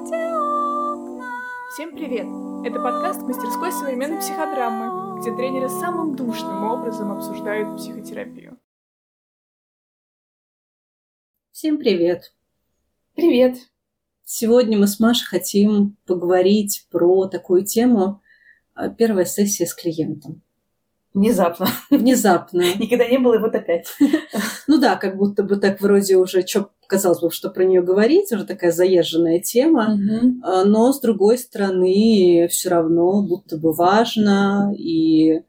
Всем привет! Это подкаст мастерской современной психодрамы, где тренеры самым душным образом обсуждают психотерапию. Всем привет! Привет! Сегодня мы с Машей хотим поговорить про такую тему э, первая сессия с клиентом. Внезапно. Внезапно. Никогда не было, и вот опять. Ну да, как будто бы так вроде уже, что казалось бы, что про нее говорить, уже такая заезженная тема, угу. но с другой стороны все равно будто бы важно и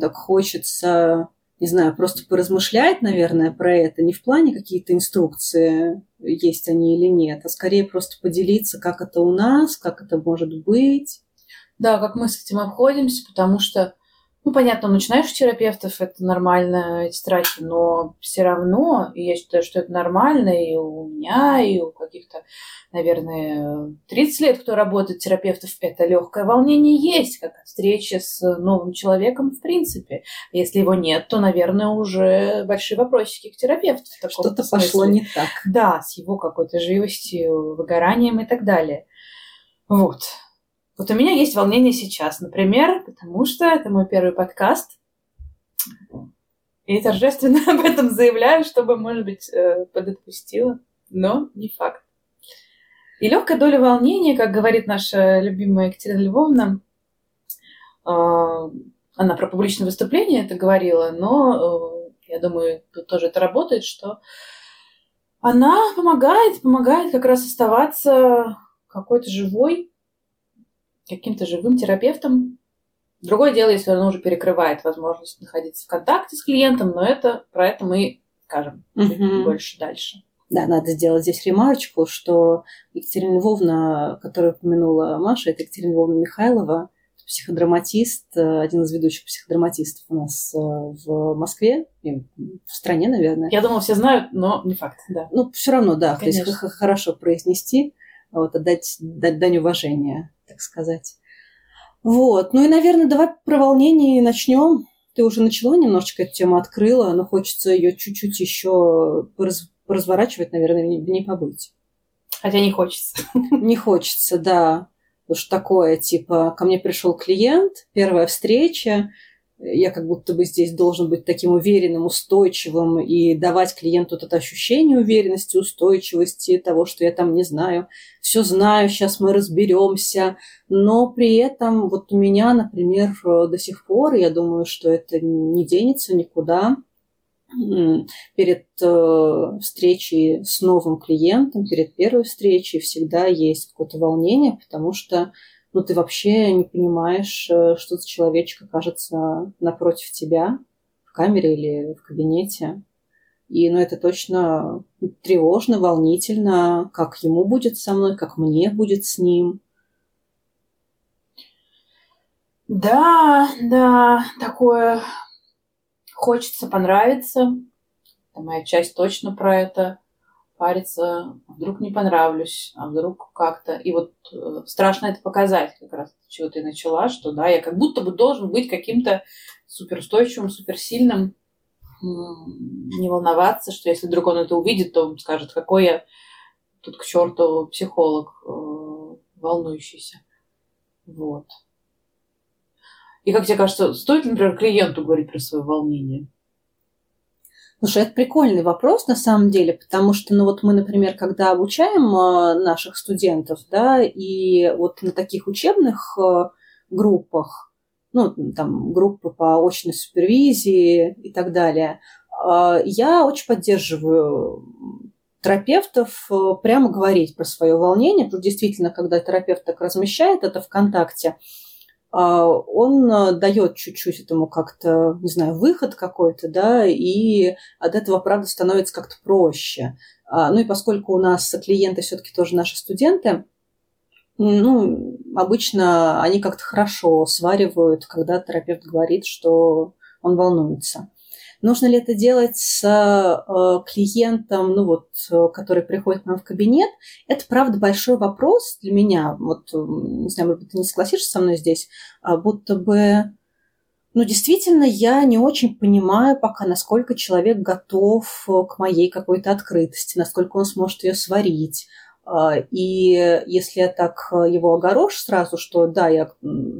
так хочется, не знаю, просто поразмышлять, наверное, про это, не в плане какие-то инструкции, есть они или нет, а скорее просто поделиться, как это у нас, как это может быть. Да, как мы с этим обходимся, потому что ну, понятно, начинаешь терапевтов, это нормально, эти страхи, но все равно, и я считаю, что это нормально и у меня, и у каких-то, наверное, 30 лет, кто работает терапевтов, это легкое волнение есть, как встреча с новым человеком в принципе. Если его нет, то, наверное, уже большие вопросики к терапевту. Что-то пошло не так. Да, с его какой-то живостью, выгоранием и так далее. Вот. Вот у меня есть волнение сейчас, например, потому что это мой первый подкаст. И торжественно об этом заявляю, чтобы, может быть, э, подотпустила. Но не факт. И легкая доля волнения, как говорит наша любимая Екатерина Львовна, э, она про публичное выступление это говорила, но э, я думаю, тут тоже это работает, что она помогает, помогает как раз оставаться какой-то живой, каким-то живым терапевтом. Другое дело, если он уже перекрывает возможность находиться в контакте с клиентом, но это про это мы скажем угу. больше дальше. Да, надо сделать здесь ремарочку, что Екатерина Львовна, которую упомянула Маша, это Екатерина Львовна Михайлова, психодраматист, один из ведущих психодраматистов у нас э, в Москве, в стране, наверное. Я думала, все знают, но не факт, да. Ну, все равно, да, Конечно. то есть хорошо произнести, вот, отдать дать дань уважения так сказать. Вот. Ну и, наверное, давай про волнение начнем. Ты уже начала немножечко эту тему открыла, но хочется ее чуть-чуть еще раз, разворачивать, наверное, не, не побыть. Хотя не хочется. Не хочется, да. Потому что такое, типа, ко мне пришел клиент, первая встреча, я как будто бы здесь должен быть таким уверенным, устойчивым и давать клиенту это ощущение уверенности, устойчивости, того, что я там не знаю, все знаю, сейчас мы разберемся. Но при этом вот у меня, например, до сих пор, я думаю, что это не денется никуда, перед э, встречей с новым клиентом, перед первой встречей всегда есть какое-то волнение, потому что ну, ты вообще не понимаешь, э, что за человечек окажется напротив тебя в камере или в кабинете. И, ну, это точно тревожно, волнительно, как ему будет со мной, как мне будет с ним. Да, да, такое хочется понравиться. Это моя часть точно про это париться, а вдруг не понравлюсь, а вдруг как-то. И вот э, страшно это показать, как раз чего ты начала, что да, я как будто бы должен быть каким-то суперустойчивым, суперсильным, не волноваться, что если вдруг он это увидит, то он скажет, какой я тут к черту психолог э, волнующийся. Вот. И как тебе кажется, стоит, например, клиенту говорить про свое волнение? Слушай, это прикольный вопрос на самом деле, потому что, ну вот мы, например, когда обучаем э, наших студентов, да, и вот на таких учебных э, группах, ну, там, группы по очной супервизии и так далее, э, я очень поддерживаю терапевтов прямо говорить про свое волнение, потому что действительно, когда терапевт так размещает это ВКонтакте, а, он а, дает чуть-чуть этому как-то, не знаю, выход какой-то, да, и от этого, правда, становится как-то проще. А, ну и поскольку у нас клиенты все-таки тоже наши студенты, ну, обычно они как-то хорошо сваривают, когда терапевт говорит, что он волнуется. Нужно ли это делать с э, клиентом, ну вот, э, который приходит к нам в кабинет? Это, правда, большой вопрос для меня. Вот, не знаю, может быть, ты не согласишься со мной здесь, а будто бы ну, действительно, я не очень понимаю пока, насколько человек готов к моей какой-то открытости, насколько он сможет ее сварить. А, и если я так его огорошу сразу, что да, я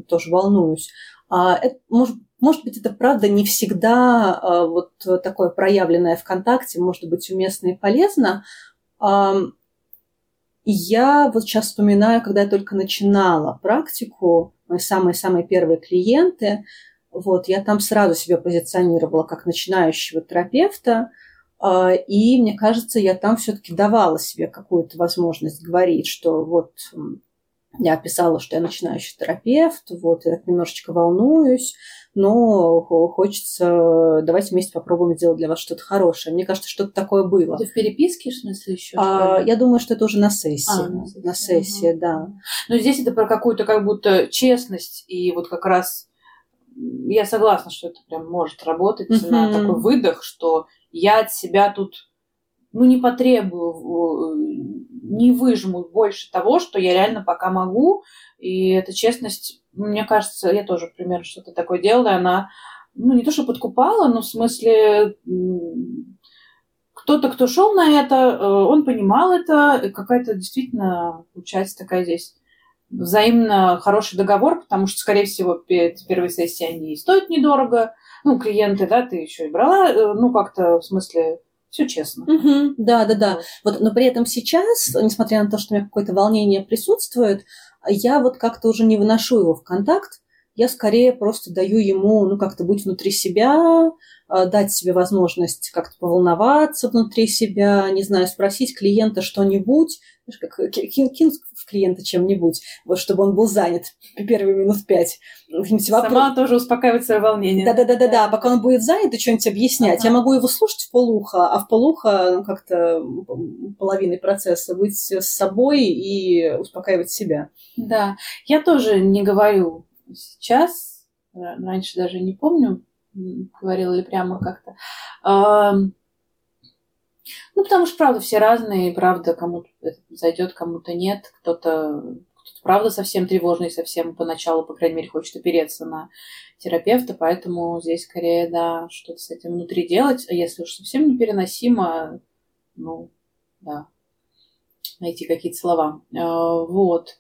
тоже волнуюсь, а это, может, может быть, это правда не всегда а, вот такое проявленное ВКонтакте, может быть уместно и полезно. Я вот сейчас вспоминаю, когда я только начинала практику, мои самые-самые первые клиенты, вот, я там сразу себя позиционировала как начинающего терапевта, а, и мне кажется, я там все-таки давала себе какую-то возможность говорить, что вот я писала, что я начинающий терапевт, вот, я немножечко волнуюсь, но хочется, давайте вместе попробуем сделать для вас что-то хорошее. Мне кажется, что-то такое было. Это в переписке, в смысле, еще? А, я думаю, что это уже на сессии. А, на сессии, на сессии угу. да. Но здесь это про какую-то как будто честность, и вот как раз я согласна, что это прям может работать угу. на такой выдох, что я от себя тут ну, не потребую, не выжму больше того, что я реально пока могу. И эта честность, мне кажется, я тоже примерно что-то такое делала, она, ну, не то, что подкупала, но в смысле кто-то, кто шел на это, э, он понимал это, какая-то действительно получается такая здесь взаимно хороший договор, потому что, скорее всего, первые сессии они стоят недорого. Ну, клиенты, да, ты еще и брала, э, ну, как-то в смысле все честно. Угу, да, да, да. Вот, но при этом сейчас, несмотря на то, что у меня какое-то волнение присутствует, я вот как-то уже не выношу его в контакт. Я скорее просто даю ему, ну, как-то быть внутри себя, а, дать себе возможность как-то поволноваться внутри себя, не знаю, спросить клиента что-нибудь, как кинуть в клиента чем-нибудь, вот чтобы он был занят первые минут пять. Сама тоже успокаивать свое волнение. Да-да-да-да, да. пока он будет занят и что-нибудь объяснять. Ага. Я могу его слушать в полуха, а в полуха ну, как-то половиной процесса быть с собой и успокаивать себя. Да, я тоже не говорю сейчас, раньше даже не помню, говорила ли прямо как-то. Ну, потому что, правда, все разные, правда, кому-то зайдет, кому-то нет. Кто-то, правда, совсем тревожный, совсем поначалу, по крайней мере, хочет опереться на терапевта, поэтому здесь скорее, да, что-то с этим внутри делать. А если уж совсем непереносимо, ну, да, найти какие-то слова. А, вот.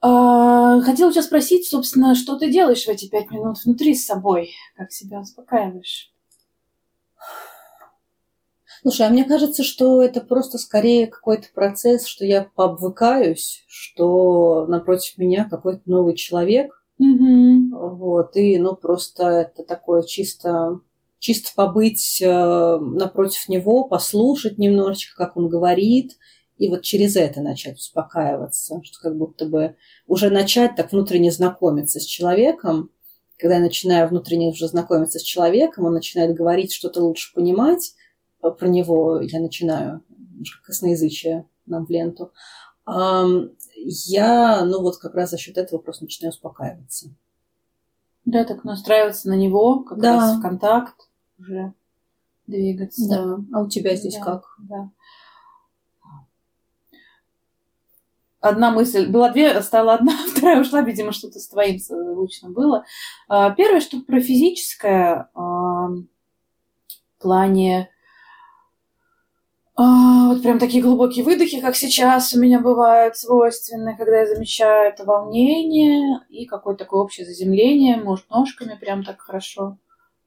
А, хотела у тебя спросить, собственно, что ты делаешь в эти пять минут внутри с собой? Как себя успокаиваешь? Слушай, а мне кажется, что это просто скорее какой-то процесс, что я пообвыкаюсь, что напротив меня какой-то новый человек. Угу. Вот, и ну просто это такое чисто чисто побыть э, напротив него, послушать немножечко, как он говорит, и вот через это начать успокаиваться, что как будто бы уже начать так внутренне знакомиться с человеком. Когда я начинаю внутренне уже знакомиться с человеком, он начинает говорить, что-то лучше понимать, про него я начинаю косноязычие нам в ленту, я, ну вот как раз за счет этого просто начинаю успокаиваться. Да, так настраиваться на него, как да. раз в контакт уже двигаться. Да. А у тебя здесь да, как? Да. Одна мысль, была две, стала одна, вторая ушла, видимо, что-то с твоим лучно было. А, первое, что про физическое в плане а, вот прям такие глубокие выдохи, как сейчас у меня бывают свойственны, когда я замечаю это волнение и какое-то такое общее заземление, может, ножками прям так хорошо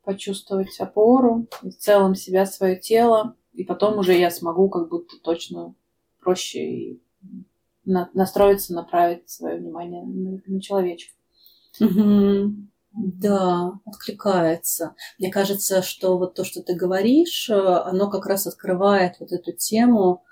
почувствовать опору, в целом себя, свое тело, и потом уже я смогу как будто точно проще и на, настроиться, направить свое внимание на, на человечка. Угу. Да, откликается. Мне кажется, что вот то, что ты говоришь, э, оно как раз открывает вот эту тему,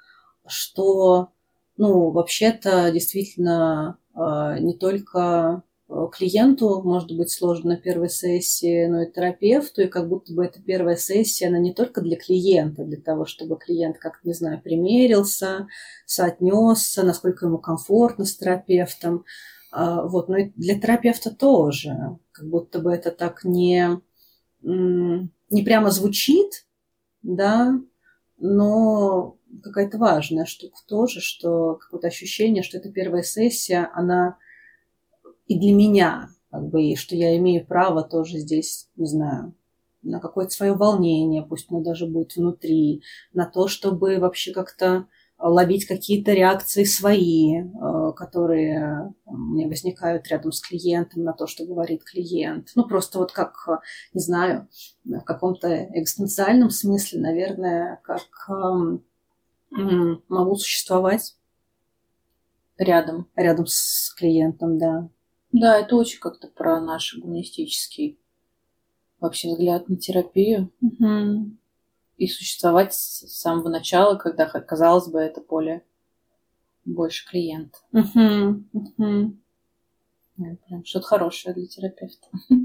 что, ну, вообще-то действительно э, не только клиенту может быть сложно на первой сессии, но и терапевту, и как будто бы эта первая сессия, она не только для клиента, для того, чтобы клиент как-то, не знаю, примерился, соотнесся, насколько ему комфортно с терапевтом, а, вот, но и для терапевта тоже. Как будто бы это так не, не прямо звучит, да, но какая-то важная штука тоже, что какое-то ощущение, что эта первая сессия, она и для меня, как бы, и что я имею право тоже здесь, не знаю, на какое-то свое волнение, пусть оно даже будет внутри, на то, чтобы вообще как-то ловить какие-то реакции свои, э, которые у меня возникают рядом с клиентом на то, что говорит клиент. Ну, просто вот как, не знаю, в каком-то экзистенциальном смысле, наверное, как эм, могу существовать рядом. Рядом с клиентом, да. Да, это очень как-то про наш гуманистический вообще взгляд на терапию. Угу и существовать с самого начала, когда, казалось бы, это поле больше клиент. Угу, угу. Прям что-то хорошее для терапевта.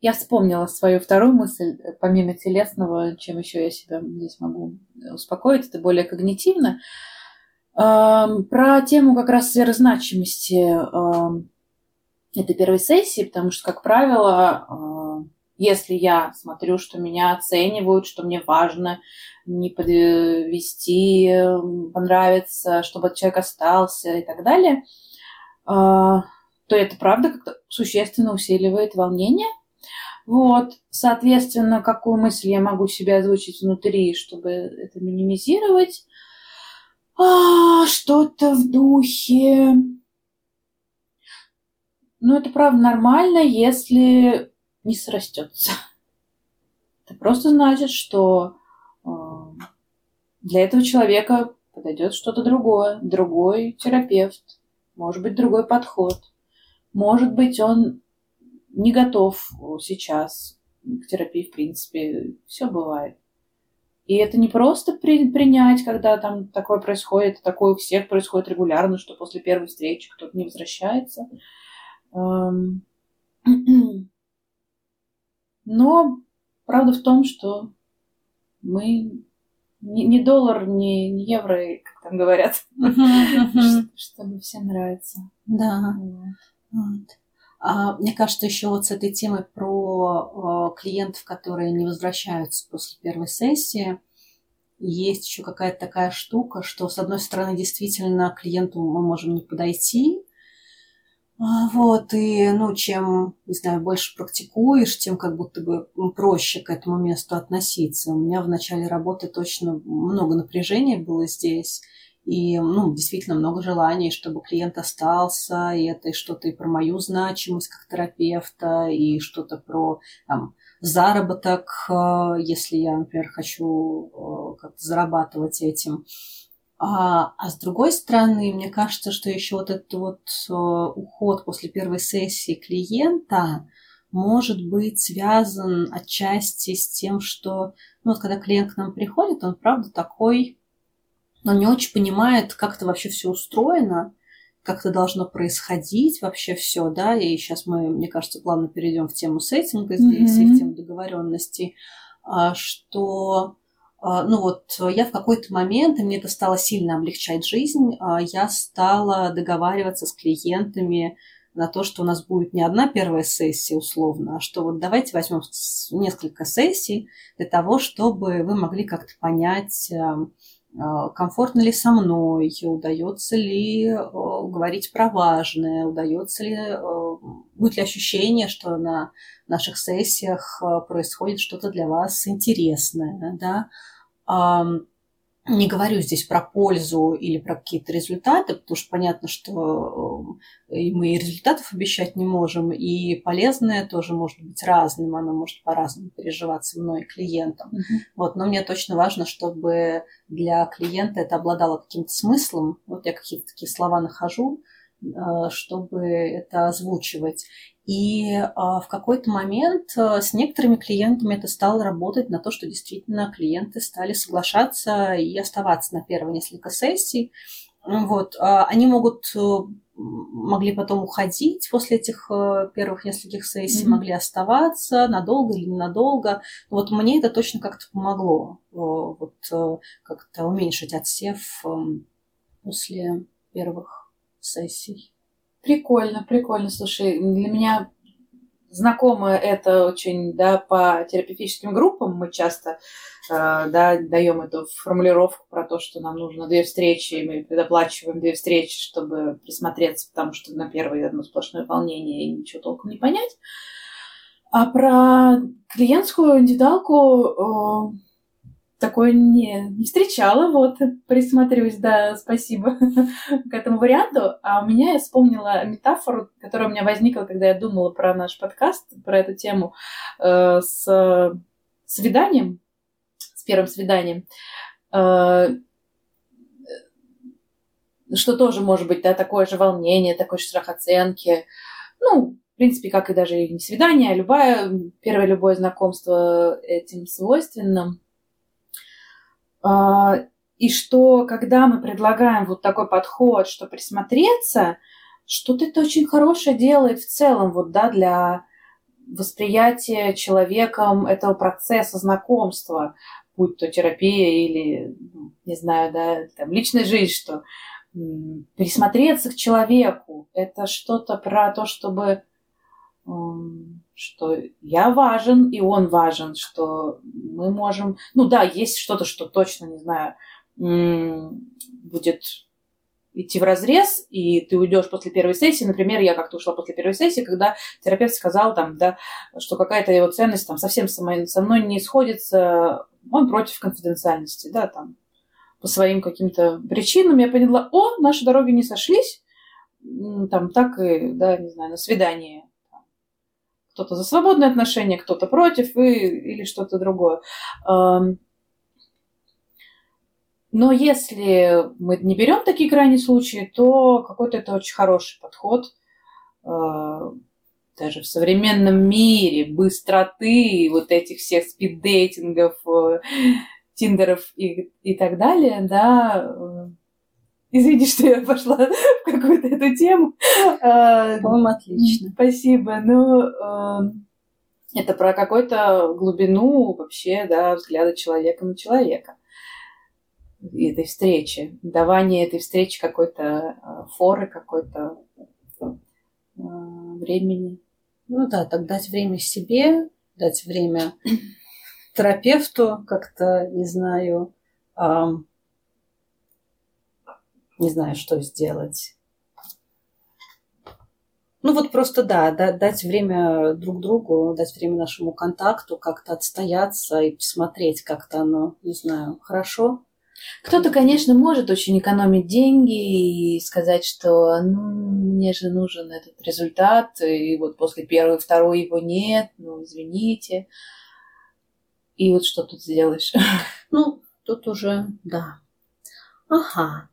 Я вспомнила свою вторую мысль, помимо телесного, чем еще я себя здесь могу успокоить, это более когнитивно. Про тему как раз сверхзначимости этой первой сессии, потому что, как правило, если я смотрю, что меня оценивают, что мне важно не подвести, понравиться, чтобы человек остался и так далее, а, то это правда как-то существенно усиливает волнение. Вот, соответственно, какую мысль я могу себе озвучить внутри, чтобы это минимизировать? А, что-то в духе. Ну, это правда нормально, если не срастется. Это просто значит, что э, для этого человека подойдет что-то другое, другой терапевт, может быть, другой подход. Может быть, он не готов сейчас к терапии, в принципе, все бывает. И это не просто при, принять, когда там такое происходит, такое у всех происходит регулярно, что после первой встречи кто-то не возвращается. Эм, Но правда в том, что мы не, доллар, не, евро, как там говорят, что мне всем нравится. Да. А, мне кажется, еще вот с этой темой про э, клиентов, которые не возвращаются после первой сессии, есть еще какая-то такая штука, что, с одной стороны, действительно клиенту мы можем не подойти, а, вот, и, ну, чем, не знаю, больше практикуешь, тем как будто бы проще к этому месту относиться. У меня в начале работы точно много напряжения было здесь, и, ну, действительно много желаний, чтобы клиент остался, и это и что-то и про мою значимость как терапевта, и что-то про, там, заработок, э, если я, например, хочу э, как-то зарабатывать этим. А, а с другой стороны, мне кажется, что еще вот этот вот э, уход после первой сессии клиента может быть связан отчасти с тем, что ну, вот когда клиент к нам приходит, он правда такой, он не очень понимает, как это вообще все устроено, как это должно происходить вообще все, да, и сейчас мы, мне кажется, плавно перейдем в тему сеттинга здесь mm-hmm. и в тему договоренности, а, что а, ну вот я в какой-то момент, и мне это стало сильно облегчать жизнь, а, я стала договариваться с клиентами на то, что у нас будет не одна первая сессия условно, а что вот давайте возьмем несколько сессий для того, чтобы вы могли как-то понять, а, комфортно ли со мной, удается ли говорить про важное, удается ли, будет ли ощущение, что на наших сессиях происходит что-то для вас интересное, да, не говорю здесь про пользу или про какие-то результаты, потому что понятно, что э, мы и результатов обещать не можем, и полезное тоже может быть разным, оно может по-разному переживаться мной и клиентом. Mm-hmm. Вот, но мне точно важно, чтобы для клиента это обладало каким-то смыслом. Вот я какие-то такие слова нахожу, чтобы это озвучивать. И а, в какой-то момент а, с некоторыми клиентами это стало работать на то, что действительно клиенты стали соглашаться и оставаться на первые несколько сессий. Вот. А, они могут э, могли потом уходить после этих э, первых нескольких сессий, mm-hmm. могли оставаться надолго или ненадолго. Вот мне это точно как-то помогло э, вот как-то уменьшить отсев эм, после первых сессий. Прикольно, прикольно. Слушай, для меня знакомо это очень, да, по терапевтическим группам мы часто, э, да, даем эту формулировку про то, что нам нужно две встречи, и мы предоплачиваем две встречи, чтобы присмотреться, потому что на первой одно сплошное волнение и ничего толком не понять. А про клиентскую индивидуалку, э, такое не, не встречала, вот, присмотрюсь, да, спасибо к этому варианту. А у меня я вспомнила метафору, которая у меня возникла, когда я думала про наш подкаст, про эту тему, э, с свиданием, с первым свиданием. Э, что тоже может быть, да, такое же волнение, такой же страх оценки. Ну, в принципе, как и даже не свидание, а любое, первое любое знакомство этим свойственно. А, и что, когда мы предлагаем вот такой подход, что присмотреться, что-то это очень хорошее делает в целом, вот, да, для восприятия человеком этого процесса знакомства, будь то терапия или, ну, не знаю, да, там, личная жизнь, что присмотреться к человеку, это что-то про то, чтобы что я важен, и он важен, что мы можем... Ну да, есть что-то, что точно, не знаю, будет идти в разрез, и ты уйдешь после первой сессии. Например, я как-то ушла после первой сессии, когда терапевт сказал, там, да, что какая-то его ценность там, совсем со мной, со мной не сходится, он против конфиденциальности, да, там, по своим каким-то причинам. Я поняла, о, наши дороги не сошлись, там, так и, да, не знаю, на свидание кто-то за свободные отношения, кто-то против и, или что-то другое. Но если мы не берем такие крайние случаи, то какой-то это очень хороший подход. А, даже в современном мире быстроты вот этих всех спиддейтингов, э, тиндеров и, и так далее, да, э, Извини, что я пошла в какую-то эту тему. А, По-моему, отлично. Спасибо. Ну, эм, это про какую-то глубину вообще, да, взгляда человека на человека. Этой встречи. Давание этой встречи какой-то э, форы, какой-то э, времени. Ну да, так дать время себе, дать время терапевту, как-то, не знаю, не знаю, что сделать. Ну вот просто да, дать время друг другу, дать время нашему контакту, как-то отстояться и посмотреть, как-то оно, не знаю, хорошо. Кто-то, конечно, может очень экономить деньги и сказать, что ну, мне же нужен этот результат, и вот после первой, второй его нет, ну, извините. И вот что тут сделаешь? Ну, тут уже, да. Ага.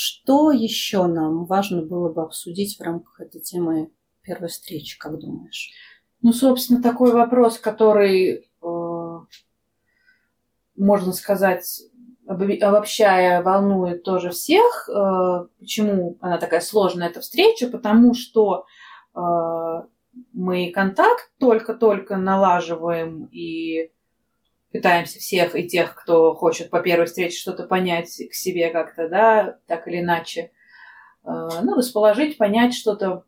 Что еще нам важно было бы обсудить в рамках этой темы первой встречи, как думаешь? Ну, собственно, такой вопрос, который, э, можно сказать, обобщая, волнует тоже всех. Э, почему она такая сложная, эта встреча? Потому что э, мы контакт только-только налаживаем и пытаемся всех и тех, кто хочет по первой встрече что-то понять к себе как-то, да, так или иначе, э, ну, расположить, понять что-то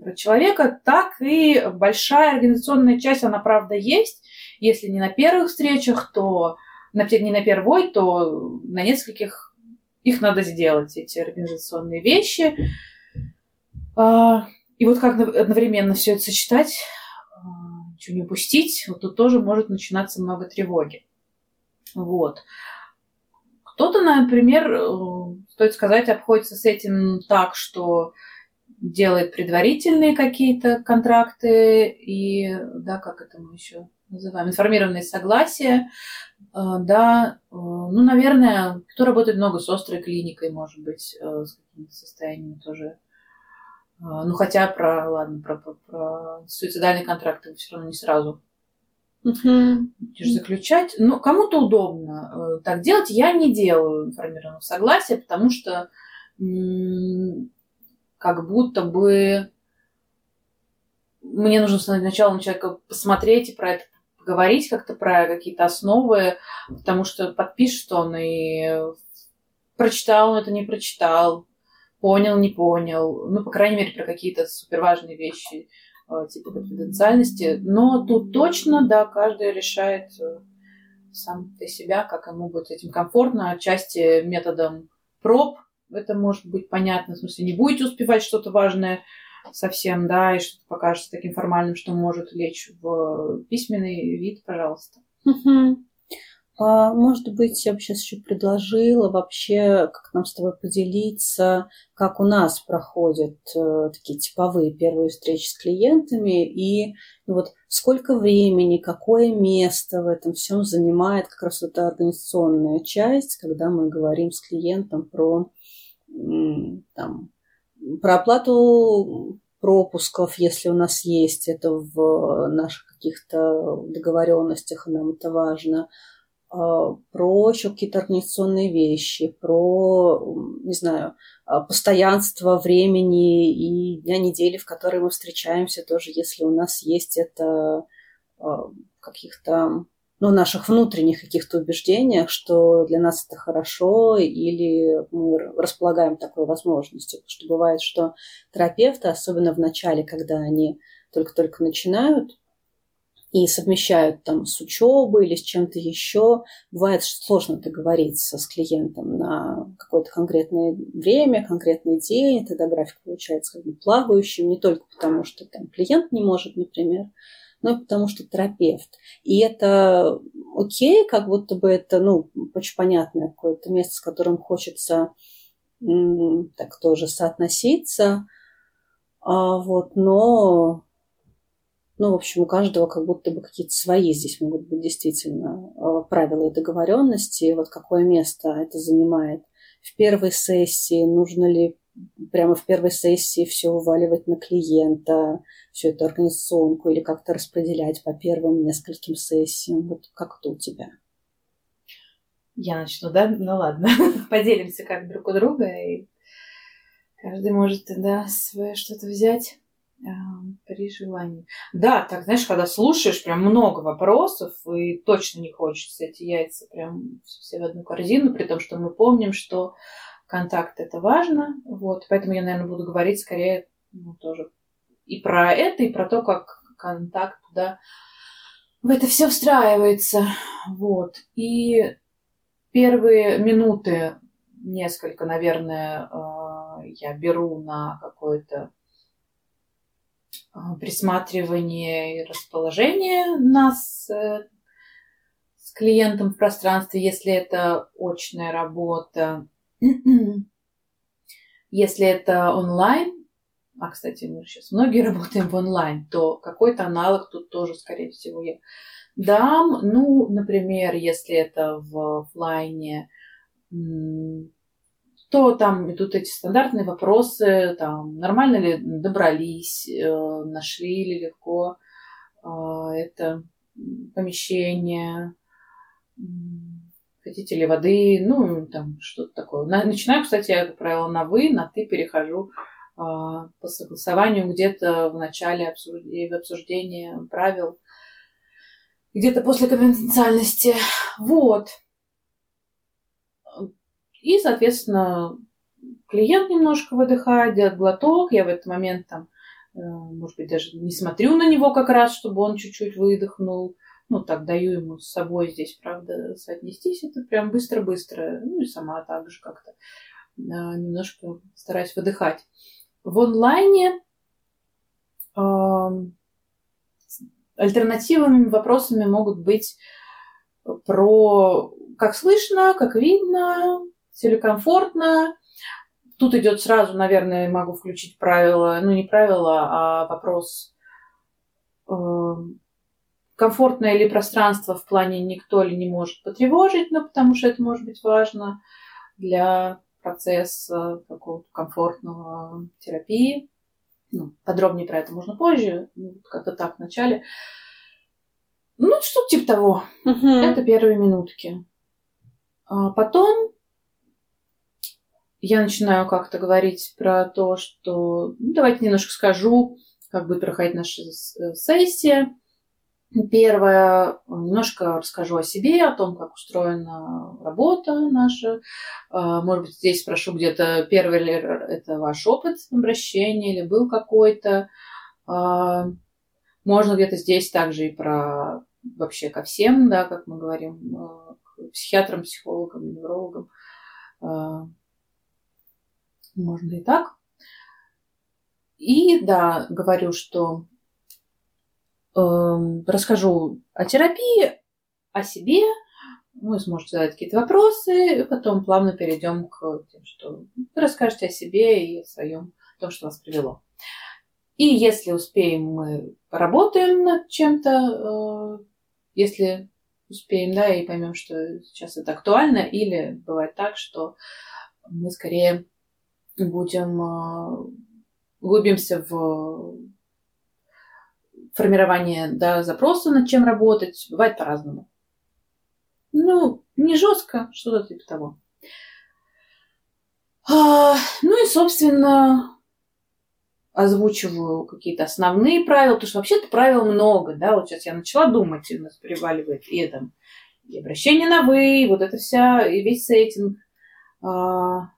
про человека, так и большая организационная часть, она правда есть. Если не на первых встречах, то на, не на первой, то на нескольких их надо сделать, эти организационные вещи. А, и вот как одновременно все это сочетать, ничего не упустить, вот тут тоже может начинаться много тревоги. Вот. Кто-то, например, э, стоит сказать, обходится с этим так, что делает предварительные какие-то контракты и, да, как это мы еще называем, информированные согласия, э, да, э, ну, наверное, кто работает много с острой клиникой, может быть, с какими-то состояниями тоже ну, хотя про, ладно, про, про, про суицидальные контракты все равно не сразу будешь заключать. Но кому-то удобно э, так делать. Я не делаю информированного согласия, потому что как будто бы мне нужно сначала на человека посмотреть и про это поговорить как-то про какие-то основы, потому что подпишет он и прочитал он это, не прочитал, понял, не понял, ну, по крайней мере, про какие-то суперважные вещи э, типа конфиденциальности. Но тут точно, да, каждый решает э, сам для себя, как ему будет этим комфортно. Отчасти методом проб это может быть понятно. В смысле, не будете успевать что-то важное совсем, да, и что-то покажется таким формальным, что может лечь в письменный вид, пожалуйста. Угу. А, может быть, я бы сейчас еще предложила вообще, как нам с тобой поделиться, как у нас проходят э, такие типовые первые встречи с клиентами и ну, вот сколько времени, какое место в этом всем занимает как раз эта организационная часть, когда мы говорим с клиентом про, там, про оплату пропусков, если у нас есть это в наших каких-то договоренностях, нам это важно, про еще какие-то организационные вещи, про, не знаю, а, постоянство времени и дня недели, в которые мы встречаемся, тоже если у нас есть это а, каких-то ну, наших внутренних каких-то убеждениях, что для нас это хорошо, или мы располагаем такой возможностью. Потому что бывает, что терапевты, особенно в начале, когда они только-только начинают, и совмещают там с учебой или с чем-то еще. Бывает сложно договориться с клиентом на какое-то конкретное время, конкретный день. Тогда график получается как бы плавающим, не только потому, что там клиент не может, например, но и потому что терапевт. И это окей, как будто бы это, ну, очень понятное какое-то место, с которым хочется так тоже соотноситься. А, вот, но ну, в общем, у каждого как будто бы какие-то свои здесь могут быть действительно э, правила и договоренности. Вот какое место это занимает в первой сессии, нужно ли прямо в первой сессии все уваливать на клиента, всю эту организационку, или как-то распределять по первым нескольким сессиям. Вот как это у тебя? Я начну, да? Ну ладно. Поделимся как друг у друга, и каждый может, да, свое что-то взять при желании. Да, так, знаешь, когда слушаешь, прям много вопросов, и точно не хочется эти яйца прям все в одну корзину, при том, что мы помним, что контакт это важно. Вот, поэтому я, наверное, буду говорить скорее ну, тоже и про это, и про то, как контакт туда в это все встраивается. Вот. И первые минуты, несколько, наверное, а, я беру на какое-то присматривание и расположение нас э, с клиентом в пространстве, если это очная работа. Если это онлайн, а, кстати, мы сейчас многие работаем в онлайн, то какой-то аналог тут тоже, скорее всего, я дам. Ну, например, если это в офлайне, то там идут эти стандартные вопросы, там, нормально ли добрались, э, нашли ли легко э, это помещение, хотите ли воды, ну, там, что-то такое. Начинаю, кстати, я, как правило, на «вы», на «ты» перехожу э, по согласованию где-то в начале обсуждения, правил, где-то после конфиденциальности. Вот. И, соответственно, клиент немножко выдыхает, делает глоток. Я в этот момент там, э, может быть, даже не смотрю на него как раз, чтобы он чуть-чуть выдохнул. Ну, так даю ему с собой здесь, правда, соотнестись. Это прям быстро-быстро. Ну, и сама также как-то э, немножко стараюсь выдыхать. В онлайне эм, альтернативными вопросами могут быть про как слышно, как видно, все ли комфортно. Тут идет сразу, наверное, могу включить правило, ну не правило, а вопрос, э, комфортное ли пространство в плане никто ли не может потревожить, ну потому что это может быть важно для процесса какого-то комфортного терапии. Ну, подробнее про это можно позже, ну, как-то так в начале. Ну, что типа того. Угу. Это первые минутки. А потом я начинаю как-то говорить про то, что ну, давайте немножко скажу, как будет проходить наша сессия. Первое, немножко расскажу о себе, о том, как устроена работа наша. А, может быть, здесь спрошу где-то, первый ли это ваш опыт обращения или был какой-то. А, можно где-то здесь также и про вообще ко всем, да, как мы говорим, э, к психиатрам, психологам, неврологам а, можно и так. И да, говорю, что э, расскажу о терапии, о себе, вы сможете задать какие-то вопросы, и потом плавно перейдем к тем, что вы расскажете о себе и о своем, о том, что вас привело. И если успеем, мы поработаем над чем-то, э, если успеем, да, и поймем, что сейчас это актуально, или бывает так, что мы скорее будем углубимся в формирование да, запроса, над чем работать. Бывает по-разному. Ну, не жестко, что-то типа того. А, ну и, собственно, озвучиваю какие-то основные правила, потому что вообще-то правил много, да, вот сейчас я начала думать, и у нас переваливает и это, и обращение на «вы», и вот это вся, и весь сеттинг. А,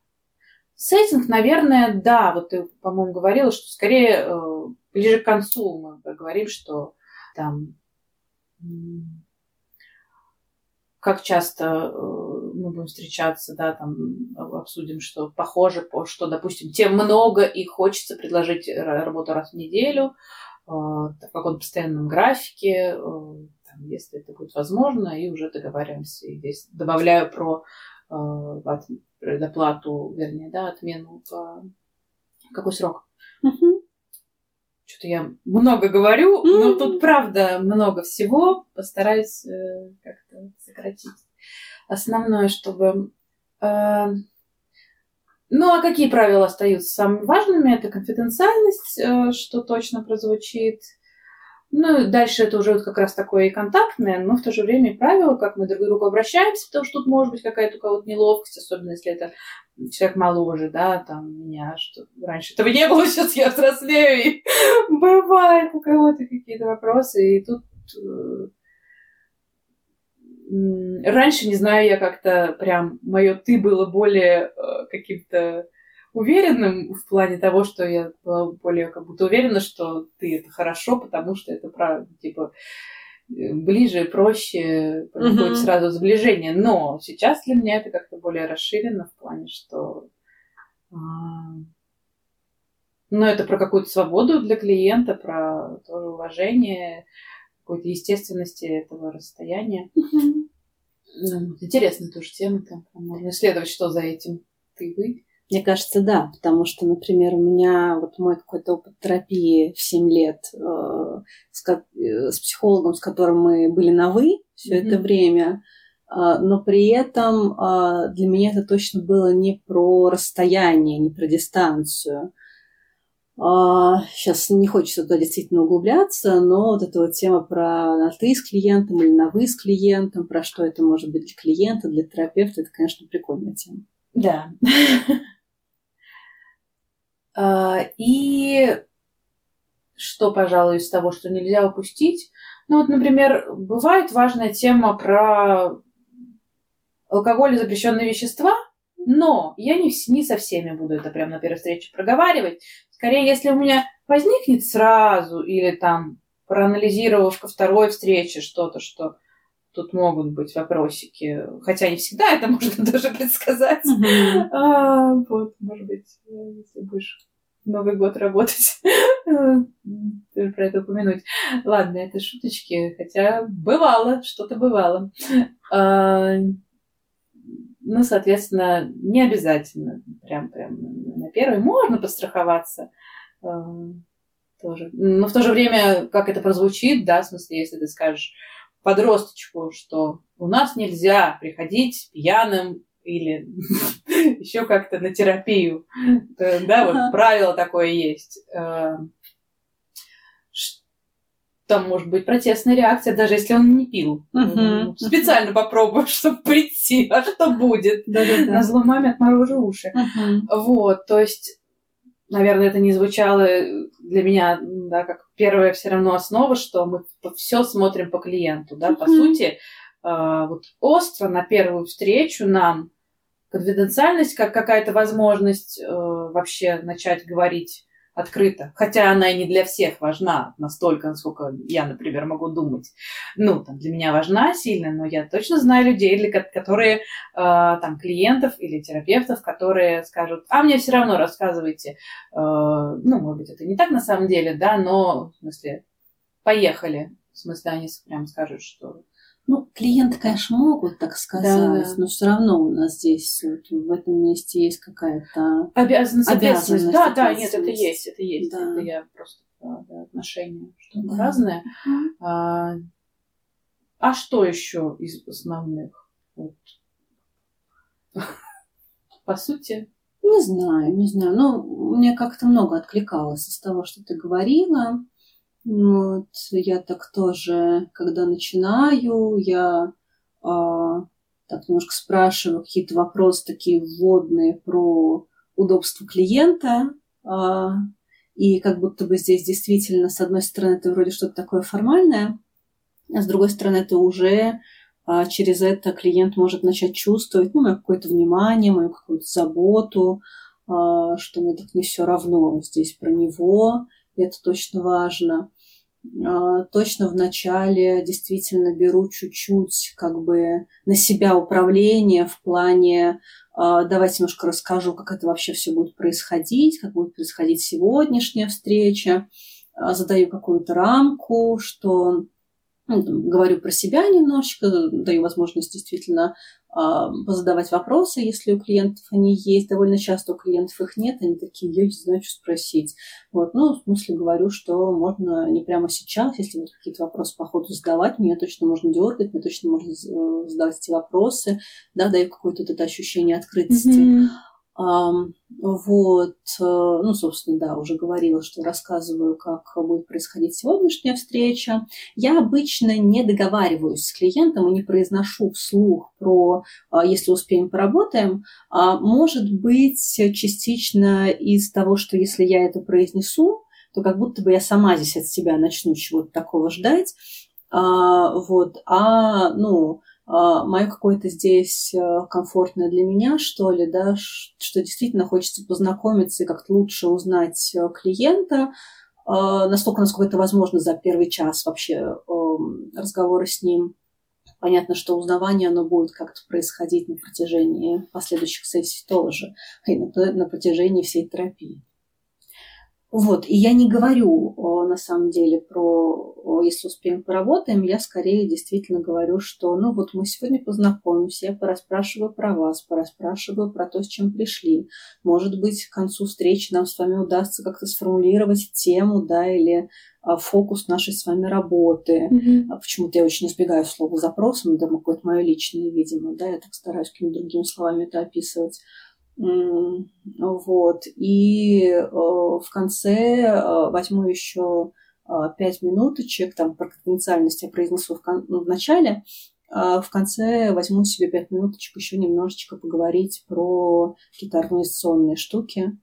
сеттинг, наверное, да, вот ты, по-моему, говорила, что скорее э, ближе к концу мы говорим, что там как часто э, мы будем встречаться, да, там обсудим, что похоже, что, допустим, тем много и хочется предложить работу раз в неделю э, в каком-то постоянном графике, там, если это будет возможно, и уже договариваемся. И здесь добавляю про доплату, вернее, да, отмену по какой срок. Угу. Что-то я много говорю, mm-hmm. но тут правда много всего. Постараюсь э, как-то сократить. Основное, чтобы... Э, ну, а какие правила остаются самыми важными? Это конфиденциальность, э, что точно прозвучит. Ну, дальше это уже как раз такое и контактное, но в то же время и правило, как мы друг к другу обращаемся, потому что тут может быть какая-то у кого-то неловкость, особенно если это человек моложе, да, там, меня, что раньше этого не было, сейчас я взрослею, и бывает у кого-то какие-то вопросы, и тут э, раньше, не знаю, я как-то прям, мое ты было более э, каким-то уверенным в плане того, что я была более как будто уверена, что ты это хорошо, потому что это правда, типа, э, ближе, проще, происходит mm-hmm. сразу сближение. Но сейчас для меня это как-то более расширено в плане, что... А... Ну, это про какую-то свободу для клиента, про тоже уважение, какой-то естественности этого расстояния. Mm-hmm. Интересная тоже тема, там можно исследовать, что за этим ты, вы. Мне кажется, да, потому что, например, у меня вот мой какой-то опыт терапии в 7 лет э, с, э, с психологом, с которым мы были на «вы» все mm-hmm. это время, э, но при этом э, для меня это точно было не про расстояние, не про дистанцию. Uh, сейчас не хочется туда действительно углубляться, но вот эта вот тема про на ты с клиентом или на вы с клиентом, про что это может быть для клиента, для терапевта, это, конечно, прикольная тема. Да. А, и что, пожалуй, из того, что нельзя упустить? Ну вот, например, бывает важная тема про алкоголь и запрещенные вещества, но я не, не со всеми буду это прямо на первой встрече проговаривать. Скорее, если у меня возникнет сразу или там проанализировав ко второй встрече что-то, что тут могут быть вопросики, хотя не всегда это можно даже предсказать. Mm-hmm. А, вот, может быть, если будешь Новый год работать. Тоже про это упомянуть. Ладно, это шуточки, хотя бывало, что-то бывало. А, ну, соответственно, не обязательно прям, прям на первый. Можно постраховаться а, тоже. Но в то же время, как это прозвучит, да, в смысле, если ты скажешь подросточку, что у нас нельзя приходить пьяным или еще как-то на терапию. Да, вот правило такое есть. Э, там может быть протестная реакция, даже если он не пил. Uh-huh. Специально попробую, чтобы прийти, а что будет? На зло маме отморожу уши. Вот, то есть, наверное, это не звучало для меня, да, как первая все равно основа, что мы все смотрим по клиенту, да, uh-huh. по сути, э, вот остро на первую встречу нам конфиденциальность как какая-то возможность э, вообще начать говорить открыто, хотя она и не для всех важна настолько, насколько я, например, могу думать. Ну, там, для меня важна сильно, но я точно знаю людей, для, которые, э, там, клиентов или терапевтов, которые скажут, а мне все равно рассказывайте. Э, ну, может быть, это не так на самом деле, да, но, в смысле, поехали. В смысле, они прям скажут, что Ну, клиенты, конечно, могут так сказать, да, но все равно у нас здесь вот, в этом месте есть какая-то обязанность. Обязанность. Да, да, нет, это есть, это есть. Да. Это я просто да, отношения что да. разное. А, а что еще из основных? Вот. По сути. Не знаю, не знаю. Ну, мне как-то много откликалось из того, что ты говорила. Вот, я так тоже, когда начинаю, я а, так немножко спрашиваю какие-то вопросы такие вводные про удобство клиента. А, и как будто бы здесь действительно, с одной стороны, это вроде что-то такое формальное, а с другой стороны, это уже а, через это клиент может начать чувствовать ну, мое какое-то внимание, мою какую-то заботу, а, что мне так не все равно здесь про него, и это точно важно. А, точно в начале действительно беру чуть-чуть как бы на себя управление в плане а, давайте немножко расскажу, как это вообще все будет происходить, как будет происходить сегодняшняя встреча, а, задаю какую-то рамку, что ну, говорю про себя немножечко, даю возможность действительно позадавать вопросы, если у клиентов они есть. Довольно часто у клиентов их нет, они такие, я не знаю, что спросить. Вот, ну, в смысле говорю, что можно не прямо сейчас, если вот какие-то вопросы по ходу задавать, меня точно можно дергать, мне точно можно э, задавать эти вопросы, да, даю какое-то это ощущение открытости. Mm-hmm. Вот, э, ну, собственно, да, уже говорила, что рассказываю, как будет происходить сегодняшняя встреча. Я обычно не договариваюсь с клиентом и не произношу вслух про а, «если успеем, поработаем». А, может быть, частично из того, что если я это произнесу, то как будто бы я сама здесь от себя начну чего-то такого ждать. А, вот, а, ну, мое какое-то здесь э, комфортное для меня, что ли, да, что действительно хочется познакомиться и как-то лучше узнать э, клиента, а, настолько, насколько это возможно за первый час вообще эм, разговора с ним. Понятно, что узнавание, оно будет как-то происходить на протяжении последующих сессий тоже, и на, на протяжении всей терапии. Вот, и я не говорю на самом деле про, если успеем поработаем, я скорее действительно говорю, что, ну вот мы сегодня познакомимся, я пораспрашиваю про вас, пораспрашиваю про то, с чем пришли. Может быть, к концу встречи нам с вами удастся как-то сформулировать тему, да, или а, фокус нашей с вами работы. Mm-hmm. Почему-то я очень избегаю слова запросом, да, какое-то мое личное, видимо, да, я так стараюсь какими-то другими словами это описывать. Вот. И э, в конце э, возьму еще э, пять минуточек, там про конфиденциальность я произнесу в, кон- ну, в начале, в конце возьму себе пять минуточек еще немножечко поговорить про какие-то организационные штуки.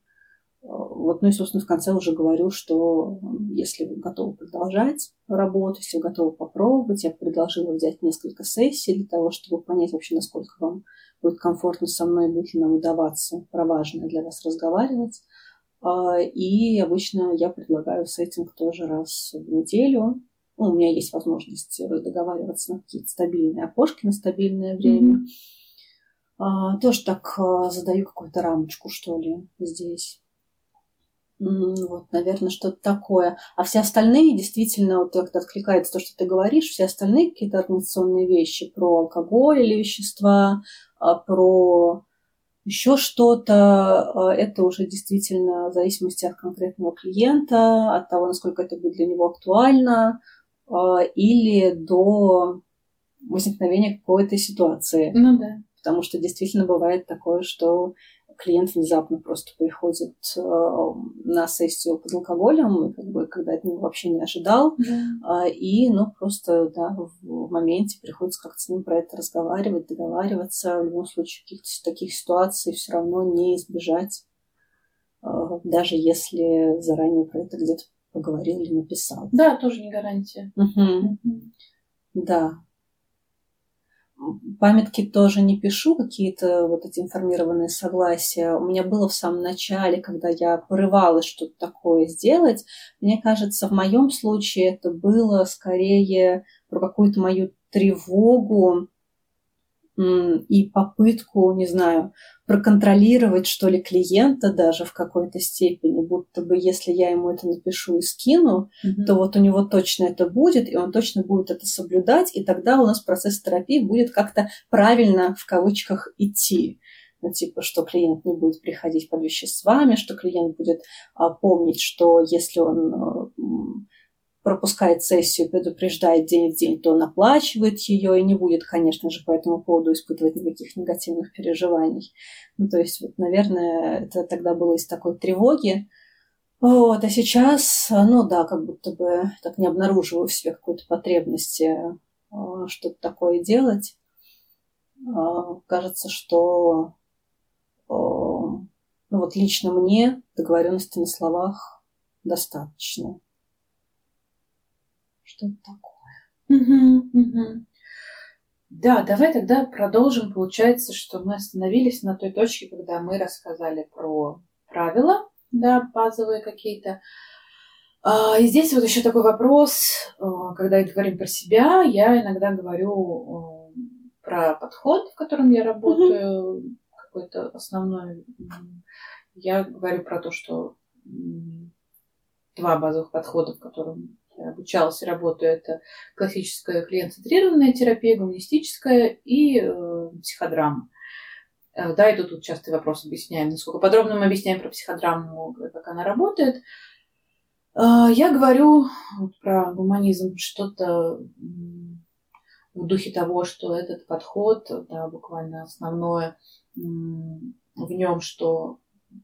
Вот, ну и, собственно, в конце уже говорю, что если вы готовы продолжать работу, если вы готовы попробовать, я предложила взять несколько сессий для того, чтобы понять вообще, насколько вам будет комфортно со мной, будет ли нам удаваться про важное для вас разговаривать. А, и обычно я предлагаю сеттинг тоже раз в неделю. Ну, у меня есть возможность договариваться на какие-то стабильные окошки на стабильное время. Mm-hmm. Тоже так а, задаю какую-то рамочку, что ли, здесь. Вот, наверное, что-то такое. А все остальные, действительно, вот как-то откликается то, что ты говоришь, все остальные какие-то организационные вещи про алкоголь или вещества, а, про еще что-то, а, это уже действительно в зависимости от конкретного клиента, от того, насколько это будет для него актуально, а, или до возникновения какой-то ситуации. Ну да. Потому что действительно бывает такое, что клиент внезапно просто приходит э, на сессию под алкоголем, как бы, когда от него вообще не ожидал, да. э, и, ну, просто, да, в моменте приходится как-то с ним про это разговаривать, договариваться. В любом случае, каких-то таких ситуаций все равно не избежать, э, даже если заранее про это где-то поговорил или написал. Да, тоже не гарантия. Угу. Угу. Да, Памятки тоже не пишу, какие-то вот эти информированные согласия. У меня было в самом начале, когда я порывалась что-то такое сделать. Мне кажется, в моем случае это было скорее про какую-то мою тревогу и попытку, не знаю, проконтролировать, что ли, клиента даже в какой-то степени, будто бы если я ему это напишу и скину, mm-hmm. то вот у него точно это будет, и он точно будет это соблюдать, и тогда у нас процесс терапии будет как-то правильно, в кавычках, идти. Ну, типа, что клиент не будет приходить под веществами, что клиент будет а, помнить, что если он а, пропускает сессию, предупреждает день в день, то он оплачивает ее и не будет, конечно же, по этому поводу испытывать никаких негативных переживаний. Ну, то есть, вот, наверное, это тогда было из такой тревоги. Вот, а сейчас, ну да, как будто бы так не обнаруживаю в себе какой-то потребности а, что-то такое делать. А, кажется, что ну вот лично мне договоренности на словах достаточно что-то такое. Угу, угу. Да, давай тогда продолжим. Получается, что мы остановились на той точке, когда мы рассказали про правила, да, базовые какие-то. А, и здесь вот еще такой вопрос, а, когда говорим про себя, я иногда говорю про подход, в котором я работаю, какой-то основной. Я говорю про то, что два базовых подхода, в котором обучалась и работаю, это классическая клиент-центрированная терапия, гуманистическая и э, психодрама. Э, да, и тут, тут частый вопрос объясняем, насколько подробно мы объясняем про психодраму, как она работает. Э, я говорю про гуманизм что-то в духе того, что этот подход, да, буквально основное в нем, что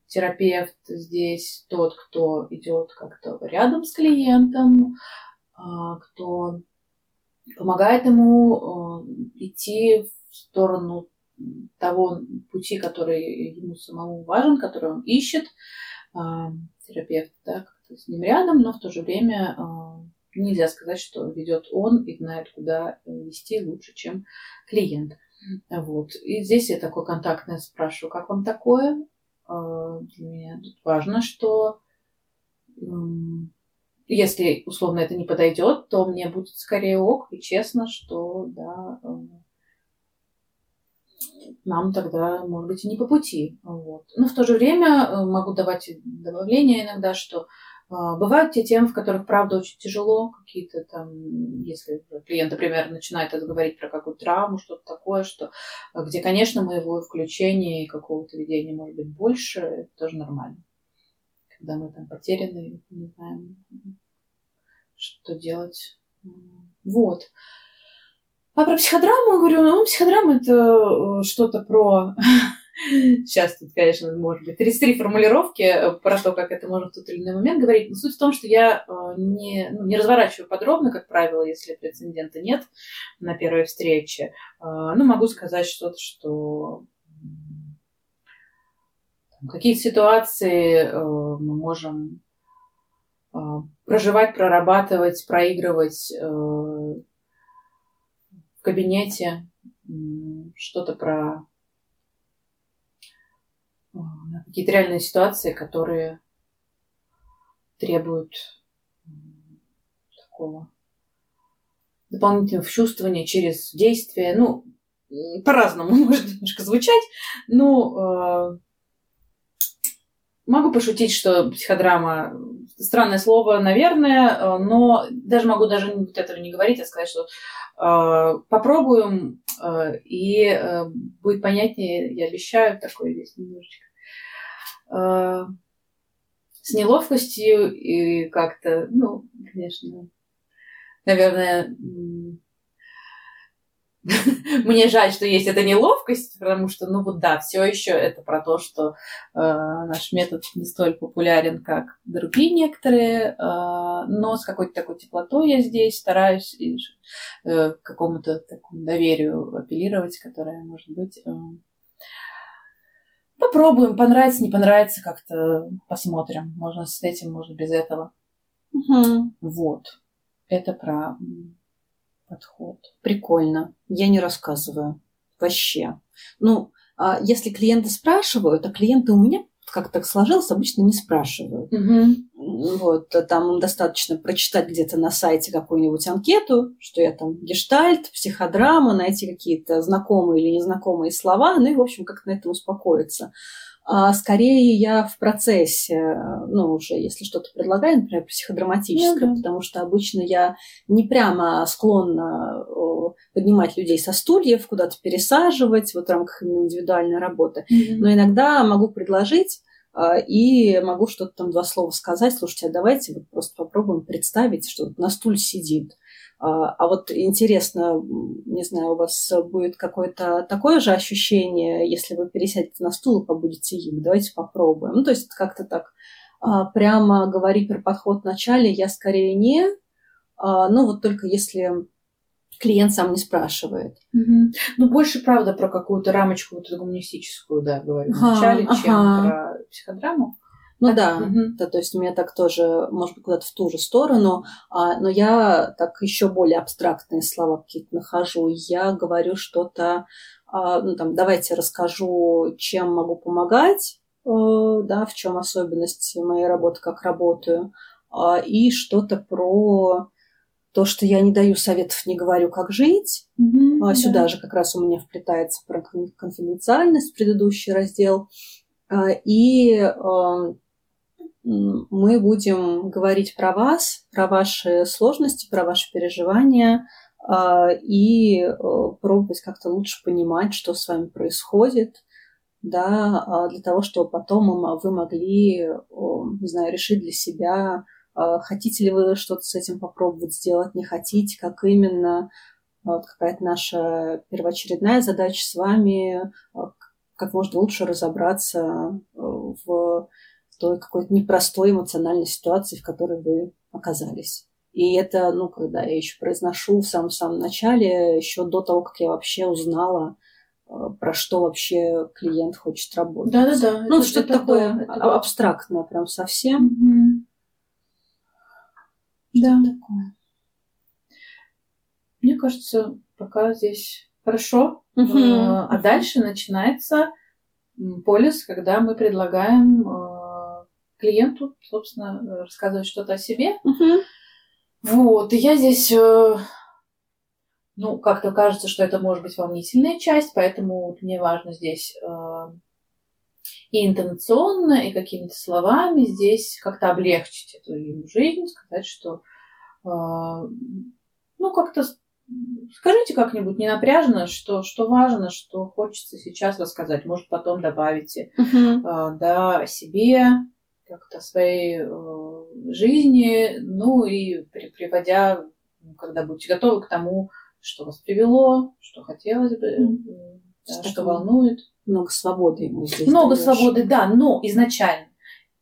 терапевт здесь тот, кто идет как-то рядом с клиентом, а, кто помогает ему а, идти в сторону того пути, который ему самому важен, который он ищет. А, терапевт, да, как-то с ним рядом, но в то же время нельзя сказать, что ведет он и знает, куда вести лучше, чем клиент. Вот. И здесь я такое контактное спрашиваю, как вам такое? А, для меня тут важно, что если условно это не подойдет, то мне будет скорее ок и честно, что да, э, нам тогда, может быть, и не по пути. Вот. Но в то же время э, могу давать добавления иногда, что бывают те темы, в которых, правда, очень тяжело, какие-то там, если клиент, например, начинает говорить про какую-то травму, что-то такое, что, где, конечно, моего включения и какого-то ведения может быть больше, это тоже нормально. Когда мы там потеряны, не знаем, что делать. Вот. А про психодраму говорю, ну, психодрама это э, что-то про Сейчас тут, конечно, может быть 33 формулировки э, про то, как это можно в тот или иной момент говорить. Но суть в том, что я э, не, ну, не разворачиваю подробно, как правило, если прецедента нет на первой встрече. Э, ну, могу сказать что-то, что какие ситуации мы можем проживать, прорабатывать, проигрывать в кабинете, что-то про какие-то реальные ситуации, которые требуют такого дополнительного чувствования через действие. Ну, по-разному может немножко звучать, но э, могу пошутить, что психодрама странное слово, наверное, э, но даже могу даже этого не говорить, а сказать, что э, попробуем э, и э, будет понятнее, я обещаю, такой весь немножечко э, с неловкостью и как-то, ну, конечно, наверное, мне жаль, что есть эта неловкость, потому что, ну вот да, все еще это про то, что э, наш метод не столь популярен, как другие некоторые, э, но с какой-то такой теплотой я здесь стараюсь и, э, к какому-то такому доверию апеллировать, которое может быть. Э, попробуем, понравится, не понравится, как-то посмотрим. Можно с этим, можно без этого. Угу. Вот. Это про подход. Прикольно. Я не рассказываю. Вообще. Ну, а если клиенты спрашивают, а клиенты у меня как так сложилось, обычно не спрашивают. Угу. Вот, там достаточно прочитать где-то на сайте какую-нибудь анкету, что я там гештальт, психодрама, найти какие-то знакомые или незнакомые слова, ну и, в общем, как-то на этом успокоиться. А скорее я в процессе, ну, уже если что-то предлагаю, например, психодраматическое, ну, да. потому что обычно я не прямо склонна поднимать людей со стульев, куда-то пересаживать вот в рамках индивидуальной работы. Mm-hmm. Но иногда могу предложить а, и могу что-то там два слова сказать. Слушайте, а давайте вот просто попробуем представить, что на стуле сидит. А, а вот интересно, не знаю, у вас будет какое-то такое же ощущение, если вы пересядете на стул и побудете им. Давайте попробуем. Ну, то есть как-то так а, прямо говорить про подход в начале я скорее не. Ну, вот только если клиент сам не спрашивает. Угу. Ну, больше, правда, про какую-то рамочку вот гуманистическую, да, говорю ага, вначале, ага. чем про психодраму. Ну так, да, угу. да, то есть у меня так тоже, может быть, куда-то в ту же сторону, а, но я так еще более абстрактные слова какие-то нахожу. Я говорю что-то, а, ну там, давайте расскажу, чем могу помогать, а, да, в чем особенность моей работы, как работаю, а, и что-то про то, что я не даю советов, не говорю, как жить. Mm-hmm, а, сюда да. же как раз у меня вплетается про конфиденциальность, предыдущий раздел. А, и а, мы будем говорить про вас, про ваши сложности, про ваши переживания и пробовать как-то лучше понимать, что с вами происходит, да, для того, чтобы потом вы могли, не знаю, решить для себя, а, хотите ли вы что-то с этим попробовать сделать, не хотите, как именно. Вот какая-то наша первоочередная задача с вами а, как можно лучше разобраться э, в той какой-то непростой эмоциональной ситуации, в которой вы оказались. И это, ну, когда я еще произношу в самом-самом начале, еще до того, как я вообще узнала, э, про что вообще клиент хочет работать. Да-да-да. Ну, что-то такое да, абстрактное прям совсем. Угу. Да. такое? Мне кажется, пока здесь хорошо. Угу. А дальше начинается полис, когда мы предлагаем э, клиенту, собственно, рассказывать что-то о себе. Угу. Вот, и я здесь, э, ну, как-то кажется, что это может быть волнительная часть, поэтому мне важно здесь э, и интонационно, и какими-то словами здесь как-то облегчить эту ему жизнь, сказать, что э, ну как-то скажите как-нибудь не напряженно, что, что важно, что хочется сейчас рассказать. Может, потом добавите uh-huh. э, да, о себе, как-то своей э, жизни, ну и при, приводя, когда будете готовы к тому, что вас привело, что хотелось бы, mm-hmm. да, что волнует много свободы ему здесь. Много даешь. свободы, да, но изначально.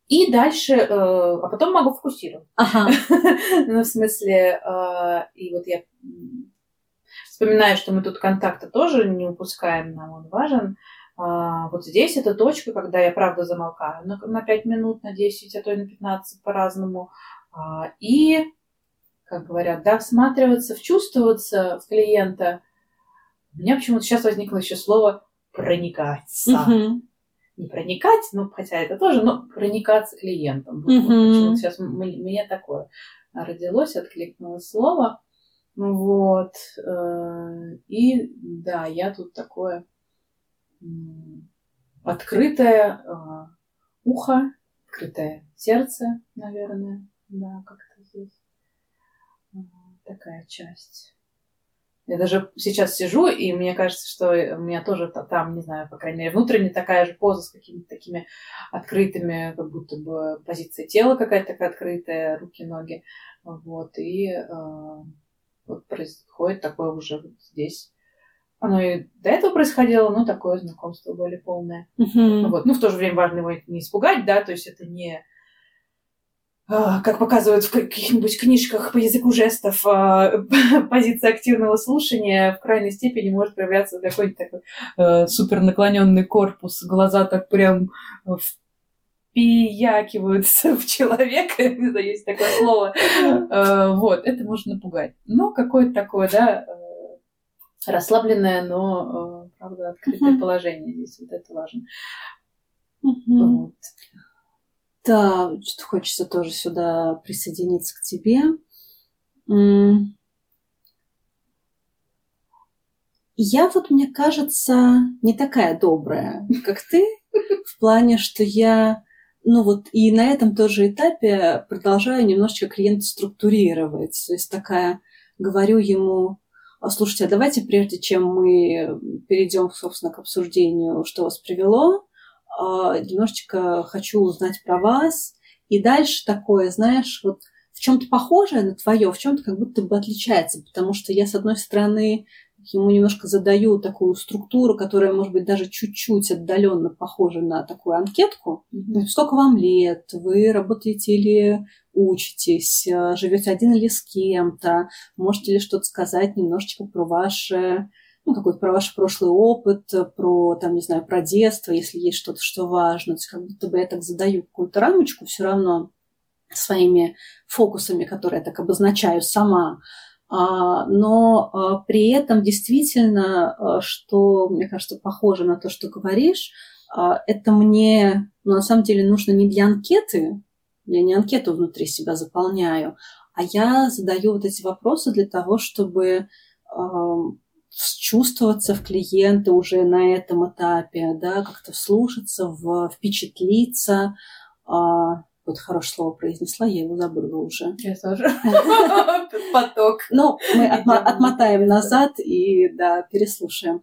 И дальше, э, а потом могу фокусировать. Ага. ну, в смысле, э, и вот я вспоминаю, что мы тут контакта тоже не упускаем, нам он важен. А, вот здесь эта точка, когда я правда замолкаю на, на 5 минут, на 10, а то и на 15 по-разному. А, и, как говорят, да, всматриваться, вчувствоваться в клиента. У меня почему-то сейчас возникло еще слово проникаться. Не проникать, ну, хотя это тоже, но проникаться клиентом. Угу. Почему сейчас мне такое родилось, откликнулось слово. Вот. Э, и да, я тут такое открытое э, ухо, открытое сердце, наверное. Да, как-то здесь э, такая часть. Я даже сейчас сижу, и мне кажется, что у меня тоже там, не знаю, по крайней мере, внутренне такая же поза с какими-то такими открытыми, как будто бы позиция тела какая-то такая открытая, руки, ноги. Вот, и э, вот происходит такое уже вот здесь. Оно и до этого происходило, но такое знакомство более полное. Uh-huh. Вот. Ну, в то же время важно его не испугать, да, то есть это не а, как показывают в каких-нибудь книжках по языку жестов, а, позиция активного слушания в крайней степени может проявляться какой-нибудь такой э, супер наклоненный корпус, глаза так прям впиякиваются в человека, не знаю, есть такое слово. Э, вот, это может напугать. Но какое-то такое, да, э, расслабленное, но, правда, открытое положение здесь, вот это важно. Угу. Вот. Да, что хочется тоже сюда присоединиться к тебе. Я вот, мне кажется, не такая добрая, как ты, в плане, что я, ну вот, и на этом тоже этапе продолжаю немножечко клиента структурировать. То есть такая, говорю ему, «А, слушайте, а давайте прежде чем мы перейдем, собственно, к обсуждению, что вас привело, а, немножечко хочу узнать про вас. И дальше такое, знаешь, вот в чем-то похожее на твое, в чем-то как будто бы отличается, потому что я, с одной стороны, ему немножко задаю такую структуру, которая, может быть, даже чуть-чуть отдаленно похожа на такую анкетку. Mm-hmm. Сколько вам лет? Вы работаете или учитесь? Живете один или с кем-то? Можете ли что-то сказать немножечко про ваше ну, какой-то про ваш прошлый опыт, про, там, не знаю, про детство, если есть что-то, что важно. То есть как будто бы я так задаю какую-то рамочку все равно своими фокусами, которые я так обозначаю сама. А, но а, при этом действительно, а, что, мне кажется, похоже на то, что говоришь, это мне ну, на самом деле нужно не для анкеты, я не анкету внутри себя заполняю, а я задаю вот эти вопросы для того, чтобы чувствоваться в клиента уже на этом этапе, да, как-то вслушаться, в, впечатлиться, вот хорошее слово произнесла, я его забыла уже. Я тоже. Поток. Ну, мы отмотаем назад и, да, переслушаем.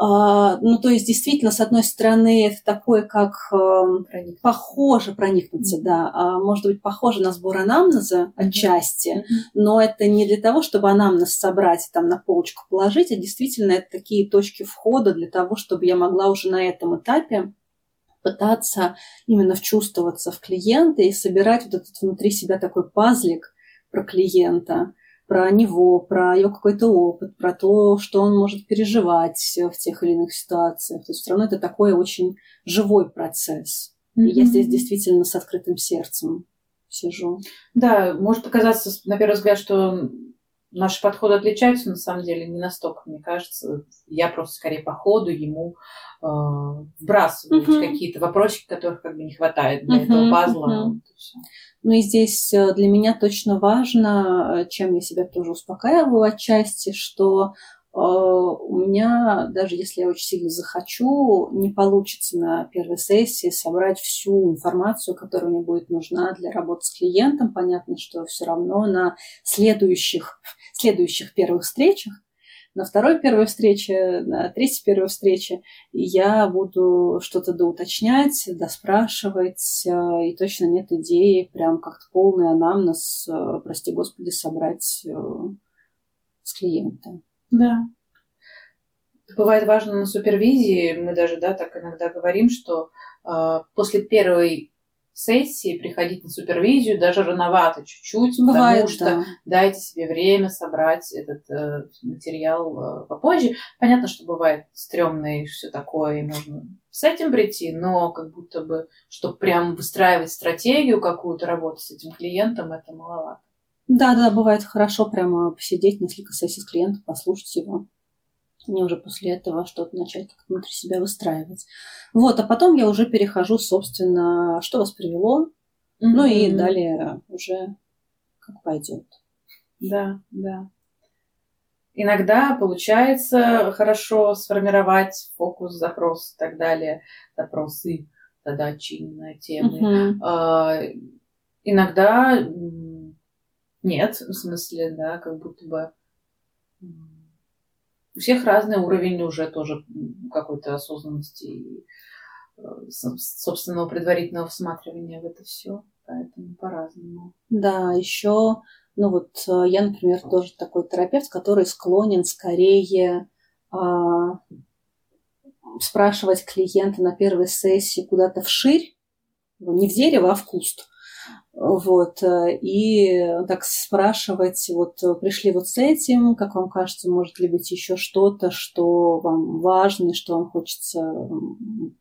А, ну, то есть, действительно, с одной стороны, это такое, как э, похоже проникнуться, да, а, может быть, похоже на сбор анамнеза отчасти, но это не для того, чтобы анамнез собрать и там на полочку положить, а действительно, это такие точки входа для того, чтобы я могла уже на этом этапе пытаться именно вчувствоваться в клиента и собирать вот этот внутри себя такой пазлик про клиента, про него, про его какой-то опыт, про то, что он может переживать в тех или иных ситуациях. То есть все равно это такой очень живой процесс. Mm-hmm. И я здесь действительно с открытым сердцем сижу. Да, может показаться на первый взгляд, что наши подходы отличаются, на самом деле не настолько, мне кажется. Я просто скорее по ходу ему э, вбрасываю uh-huh. какие-то вопросики, которых как бы не хватает для uh-huh. этого пазла. Uh-huh. Вот ну и здесь э, для меня точно важно, э, чем я себя тоже успокаиваю отчасти, что у меня, даже если я очень сильно захочу, не получится на первой сессии собрать всю информацию, которая мне будет нужна для работы с клиентом. Понятно, что все равно на следующих, следующих первых встречах на второй первой встрече, на третьей первой встрече я буду что-то доуточнять, доспрашивать, э, и точно нет идеи прям как-то полный анамнез, э, прости господи, собрать э, с клиентом. Да. Бывает важно на супервизии, мы даже, да, так иногда говорим, что э, после первой сессии приходить на супервизию даже рановато чуть-чуть, Бывает, потому что да. дайте себе время собрать этот э, материал э, попозже. Понятно, что бывает стрёмно и все такое, и можно с этим прийти, но как будто бы, чтобы прям выстраивать стратегию какую-то работы с этим клиентом, это маловато. Да, да, бывает хорошо прямо посидеть несколько сессий с клиентом, послушать его мне уже после этого что-то начать как внутри себя выстраивать. Вот, а потом я уже перехожу, собственно, что вас привело, mm-hmm. ну и далее уже как пойдет. Да, да. Иногда получается хорошо сформировать фокус, запрос и так далее, запросы, задачи на темы. Uh-huh. А, иногда нет, в смысле, да, как будто бы у всех разный уровень уже тоже какой-то осознанности и э, собственного предварительного всматривания в это все. Поэтому по-разному. Да, еще, ну вот э, я, например, тоже такой терапевт, который склонен скорее а, спрашивать клиента на первой сессии куда-то вширь, не в дерево, а в куст. Вот, э, и так спрашивать, вот пришли вот с этим, как вам кажется, может ли быть еще что-то, что вам важно, что вам хочется,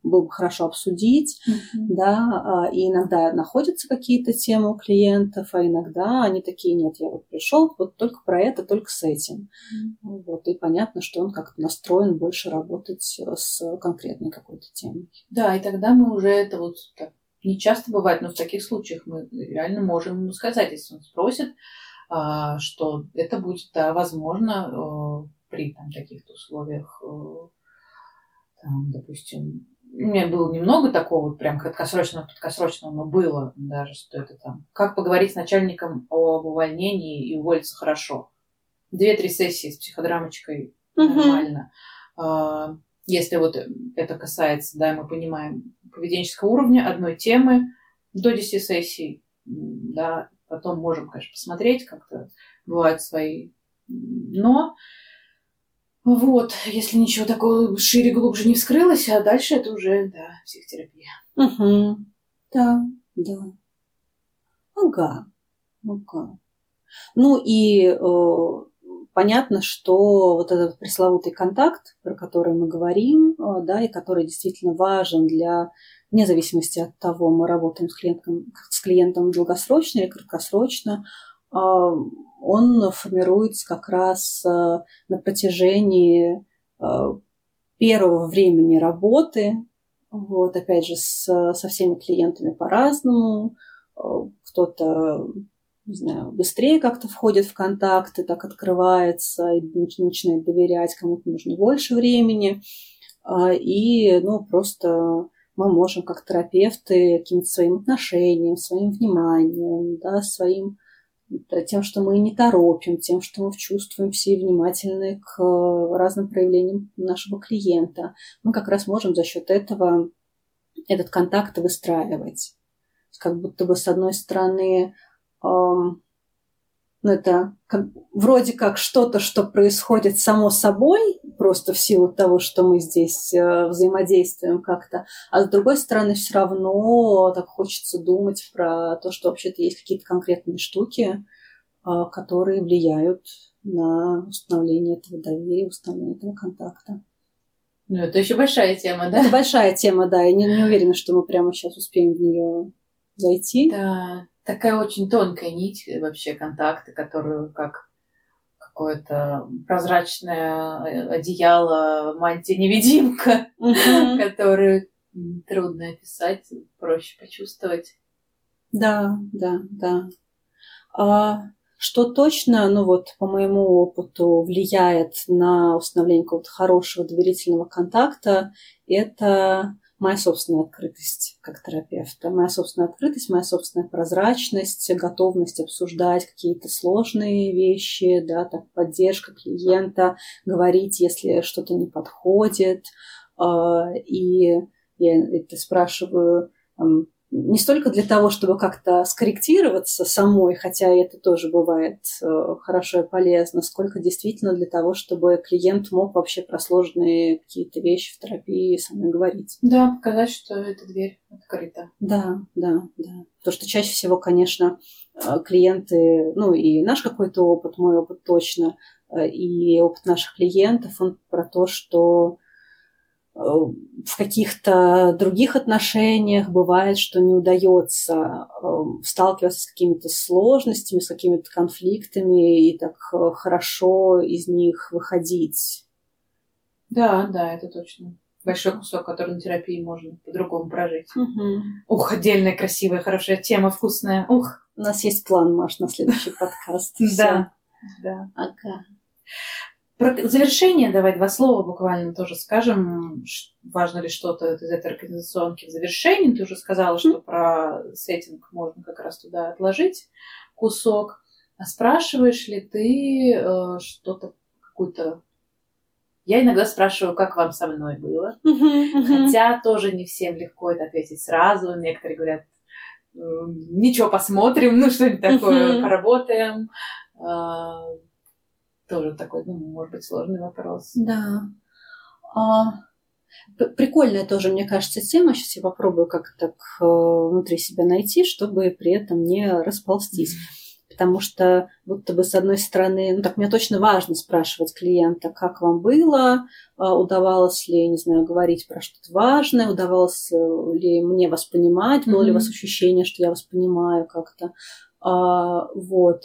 было бы хорошо обсудить, mm-hmm. да, а, и иногда находятся какие-то темы у клиентов, а иногда они такие, нет, я вот пришел вот только про это, только с этим. Mm-hmm. Вот, и понятно, что он как-то настроен больше работать с конкретной какой-то темой. Да, и тогда мы уже это вот так не часто бывает, но в таких случаях мы реально можем ему сказать, если он спросит, а, что это будет, да, возможно, э, при там, таких-то условиях, э, там, допустим, у меня было немного такого вот прям краткосрочного, краткосрочного, но было даже, что это там. Как поговорить с начальником об увольнении и уволиться хорошо. Две-три сессии с психодрамочкой нормально. Если вот это касается, да, мы понимаем, поведенческого уровня, одной темы, до 10 сессий, да, потом можем, конечно, посмотреть, как-то бывают свои, но вот, если ничего такого шире, глубже не вскрылось, а дальше это уже, да, психотерапия. Угу. Да, да. Ага. Ага. Ну и э, понятно, что вот этот пресловутый контакт, про который мы говорим, э, да, и который действительно важен для, вне зависимости от того, мы работаем с клиентом, с клиентом долгосрочно или краткосрочно, э, он формируется как раз э, на протяжении первого времени работы, вот, опять же, с, со всеми клиентами по-разному. Кто-то не знаю, быстрее как-то входит в контакты, так открывается, и начинает доверять, кому-то нужно больше времени. А, и, ну, просто мы можем, как терапевты, каким-то своим отношением, своим вниманием, да, своим тем, что мы не торопим, тем, что мы чувствуемся и внимательны к разным проявлениям нашего клиента, мы как раз можем за счет этого этот контакт выстраивать. Как будто бы, с одной стороны, ну, это как, вроде как что-то, что происходит само собой, просто в силу того, что мы здесь э, взаимодействуем как-то, а с другой стороны все равно так хочется думать про то, что вообще-то есть какие-то конкретные штуки, э, которые влияют на установление этого доверия, установление этого контакта. Ну, это еще большая тема, да? Это большая тема, да. Я не, не уверена, что мы прямо сейчас успеем в нее зайти. Да такая очень тонкая нить э, вообще контакты, которую как какое-то прозрачное э, одеяло, мантия-невидимка, которую трудно описать, проще почувствовать. Да, да, да. А что точно, ну вот по моему опыту, влияет на установление какого-то хорошего доверительного контакта, это моя собственная открытость как терапевта, моя собственная открытость, моя собственная прозрачность, готовность обсуждать какие-то сложные вещи, да, так, поддержка клиента, говорить, если что-то не подходит. А, и я это спрашиваю не столько для того, чтобы как-то скорректироваться самой, хотя это тоже бывает э, хорошо и полезно, сколько действительно для того, чтобы клиент мог вообще про сложные какие-то вещи в терапии со мной говорить. Да, показать, что эта дверь открыта. Да, да, да. Потому что чаще всего, конечно, э, клиенты, ну и наш какой-то опыт, мой опыт точно, э, и опыт наших клиентов, он про то, что в каких-то других отношениях бывает, что не удается эм, сталкиваться с какими-то сложностями, с какими-то конфликтами и так э, хорошо из них выходить. Да, да, это точно. Большой кусок, который на терапии можно по-другому прожить. Угу. Ух, отдельная красивая, хорошая тема, вкусная. Ух. У нас есть план, Маш, на следующий подкаст. Да. Да. Ага. Про завершение давай два слова буквально тоже скажем. Важно ли что-то из этой организационки в завершении? Ты уже сказала, что про сеттинг можно как раз туда отложить кусок. А спрашиваешь ли ты э, что-то, какую-то... Я иногда спрашиваю, как вам со мной было. Хотя тоже не всем легко это ответить сразу. Некоторые говорят, ничего, посмотрим, ну что-нибудь такое, поработаем а, тоже такой, ну, может быть, сложный вопрос. Да. А, прикольная тоже, мне кажется, тема. Сейчас я попробую как так э, внутри себя найти, чтобы при этом не расползтись. Потому что будто бы с одной стороны, ну так мне точно важно спрашивать клиента, как вам было, а, удавалось ли, не знаю, говорить про что-то важное, удавалось э, ли мне вас понимать, было mm-hmm. ли у вас ощущение, что я вас понимаю как-то. А, вот.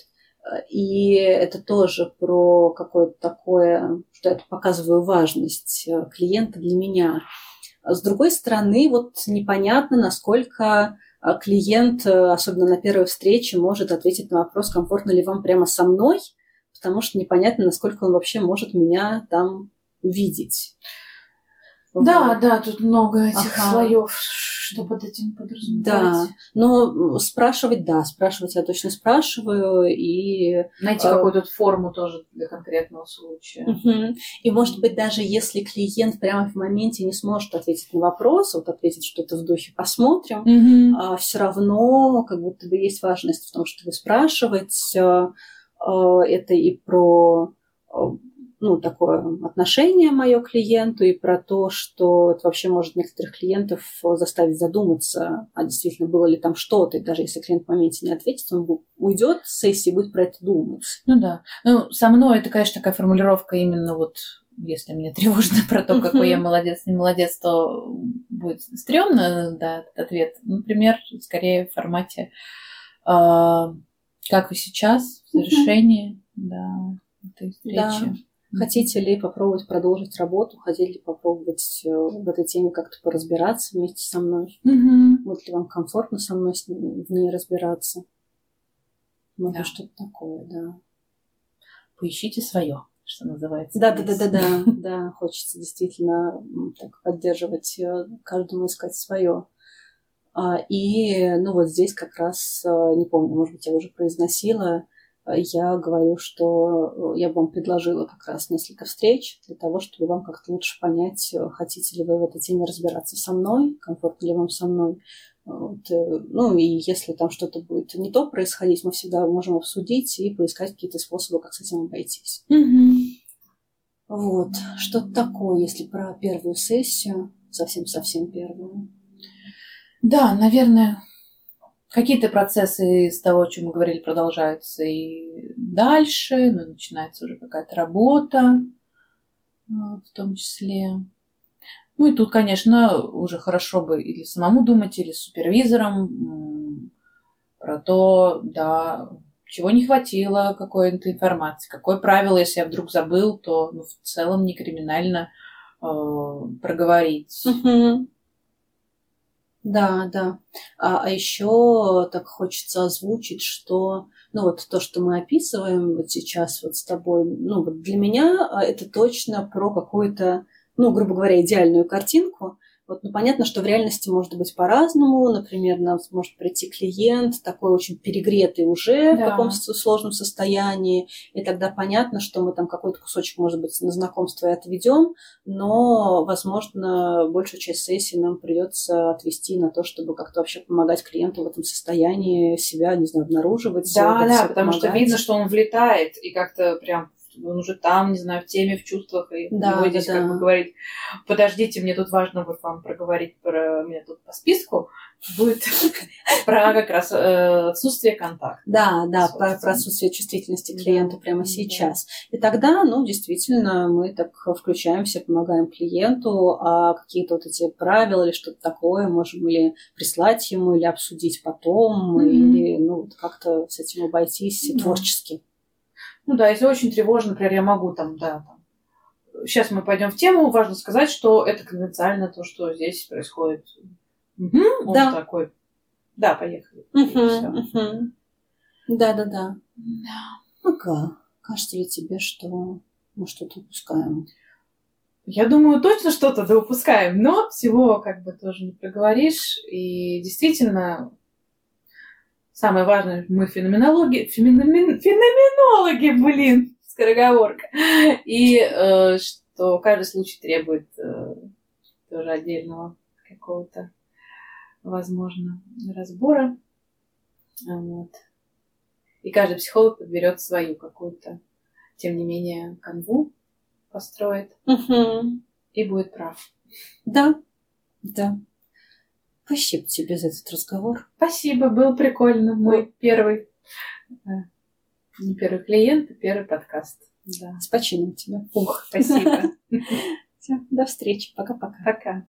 И это тоже про какое-то такое, что я показываю важность э, клиента для меня. С другой стороны, вот непонятно, насколько э, клиент, э, особенно на первой встрече, может ответить на вопрос, комфортно ли вам прямо со мной, потому что непонятно, насколько он вообще может меня там видеть. Да, вот. да, тут много этих ага. слоев, что под этим подразумевать. Да, но спрашивать, да, спрашивать я точно спрашиваю и... Найти а, какую-то форму тоже для конкретного случая. Угу. И, может быть, даже если клиент прямо в моменте не сможет ответить на вопрос, вот ответить что-то в духе «посмотрим», угу. а, все равно как будто бы есть важность в том, чтобы спрашивать. А, это и про ну, такое отношение мое к клиенту и про то, что это вообще может некоторых клиентов заставить задуматься, а действительно было ли там что-то. И даже если клиент в моменте не ответит, он уйдет с сессии и будет про это думать. Ну да. Ну, со мной это, конечно, такая формулировка именно вот если мне тревожно про то, какой я молодец, не молодец, то будет стрёмно, да, этот ответ. Например, скорее в формате, э, как и сейчас, в завершении, да, этой встречи. Да. Хотите ли попробовать продолжить работу? Хотели ли попробовать э, в этой теме как-то поразбираться вместе со мной? Угу. Будет ли вам комфортно со мной в ней разбираться? Может, да. что-то такое, да. Поищите свое, что называется. Да, да, да, да, да, да. Хочется действительно так поддерживать э, каждому искать свое. А, и, ну, вот здесь как раз, э, не помню, может быть, я уже произносила, я говорю, что э, я бы вам предложила как раз несколько встреч для того, чтобы вам как-то лучше понять, э, хотите ли вы в этой теме разбираться со мной, комфортно ли вам со мной. Вот. Э, ну и если там что-то будет не то происходить, мы всегда можем обсудить и поискать какие-то способы, как с этим обойтись. Mm-hmm. Вот, что-то такое, если про первую сессию, совсем-совсем первую. Да, наверное, Какие-то процессы из того, о чем мы говорили, продолжаются и дальше, но начинается уже какая-то работа а, в том числе. Ну и тут, конечно, уже хорошо бы или самому думать, или с супервизором про то, да, чего не хватило, какой-то информации, какое правило, если я вдруг забыл, то ну, в целом не криминально э, проговорить. Да, да. А, а еще так хочется озвучить, что ну вот то, что мы описываем вот сейчас вот с тобой, ну вот для меня а, это точно про какую-то, ну, грубо говоря, идеальную картинку, вот, ну, понятно, что в реальности может быть по-разному. Например, нам может прийти клиент такой очень перегретый уже да. в каком-то сложном состоянии, и тогда понятно, что мы там какой-то кусочек, может быть, на знакомство и отведем, но, возможно, большую часть сессии нам придется отвести на то, чтобы как-то вообще помогать клиенту в этом состоянии себя, не знаю, обнаруживать. Да, да, потому помогать. что видно, что он влетает и как-то прям он уже там, не знаю, в теме, в чувствах, и да, его здесь да. как бы говорить, подождите, мне тут важно вот вам проговорить про меня тут по списку, будет про как раз э, отсутствие контакта. Да, да, про, про отсутствие чувствительности клиенту прямо сейчас. И тогда, ну, действительно, мы так включаемся, помогаем клиенту, а какие-то вот эти правила или что-то такое можем или прислать ему, или обсудить потом, mm-hmm. или, ну, как-то с этим обойтись mm-hmm. творчески. Ну да, если очень тревожно, например, я могу там, да, там. Сейчас мы пойдем в тему. Важно сказать, что это конвенциально то, что здесь происходит. Угу, он да. такой. Да, поехали. Да, да, да. Да. Ну-ка, кажется ли тебе, что мы что-то упускаем? Я думаю, точно что-то да упускаем, но всего как бы тоже не проговоришь. И действительно, Самое важное, мы феноменологи, феномен, феноменологи, блин, скороговорка. И э, что каждый случай требует э, тоже отдельного какого-то, возможно, разбора. Вот. И каждый психолог подберет свою какую-то, тем не менее, канву построит угу. и будет прав. Да, да. Спасибо тебе за этот разговор. Спасибо, был прикольно. Мой первый, э, не первый клиент, а первый подкаст. Да. С почином тебя. Ух, спасибо. Все, до встречи. Пока-пока. Пока.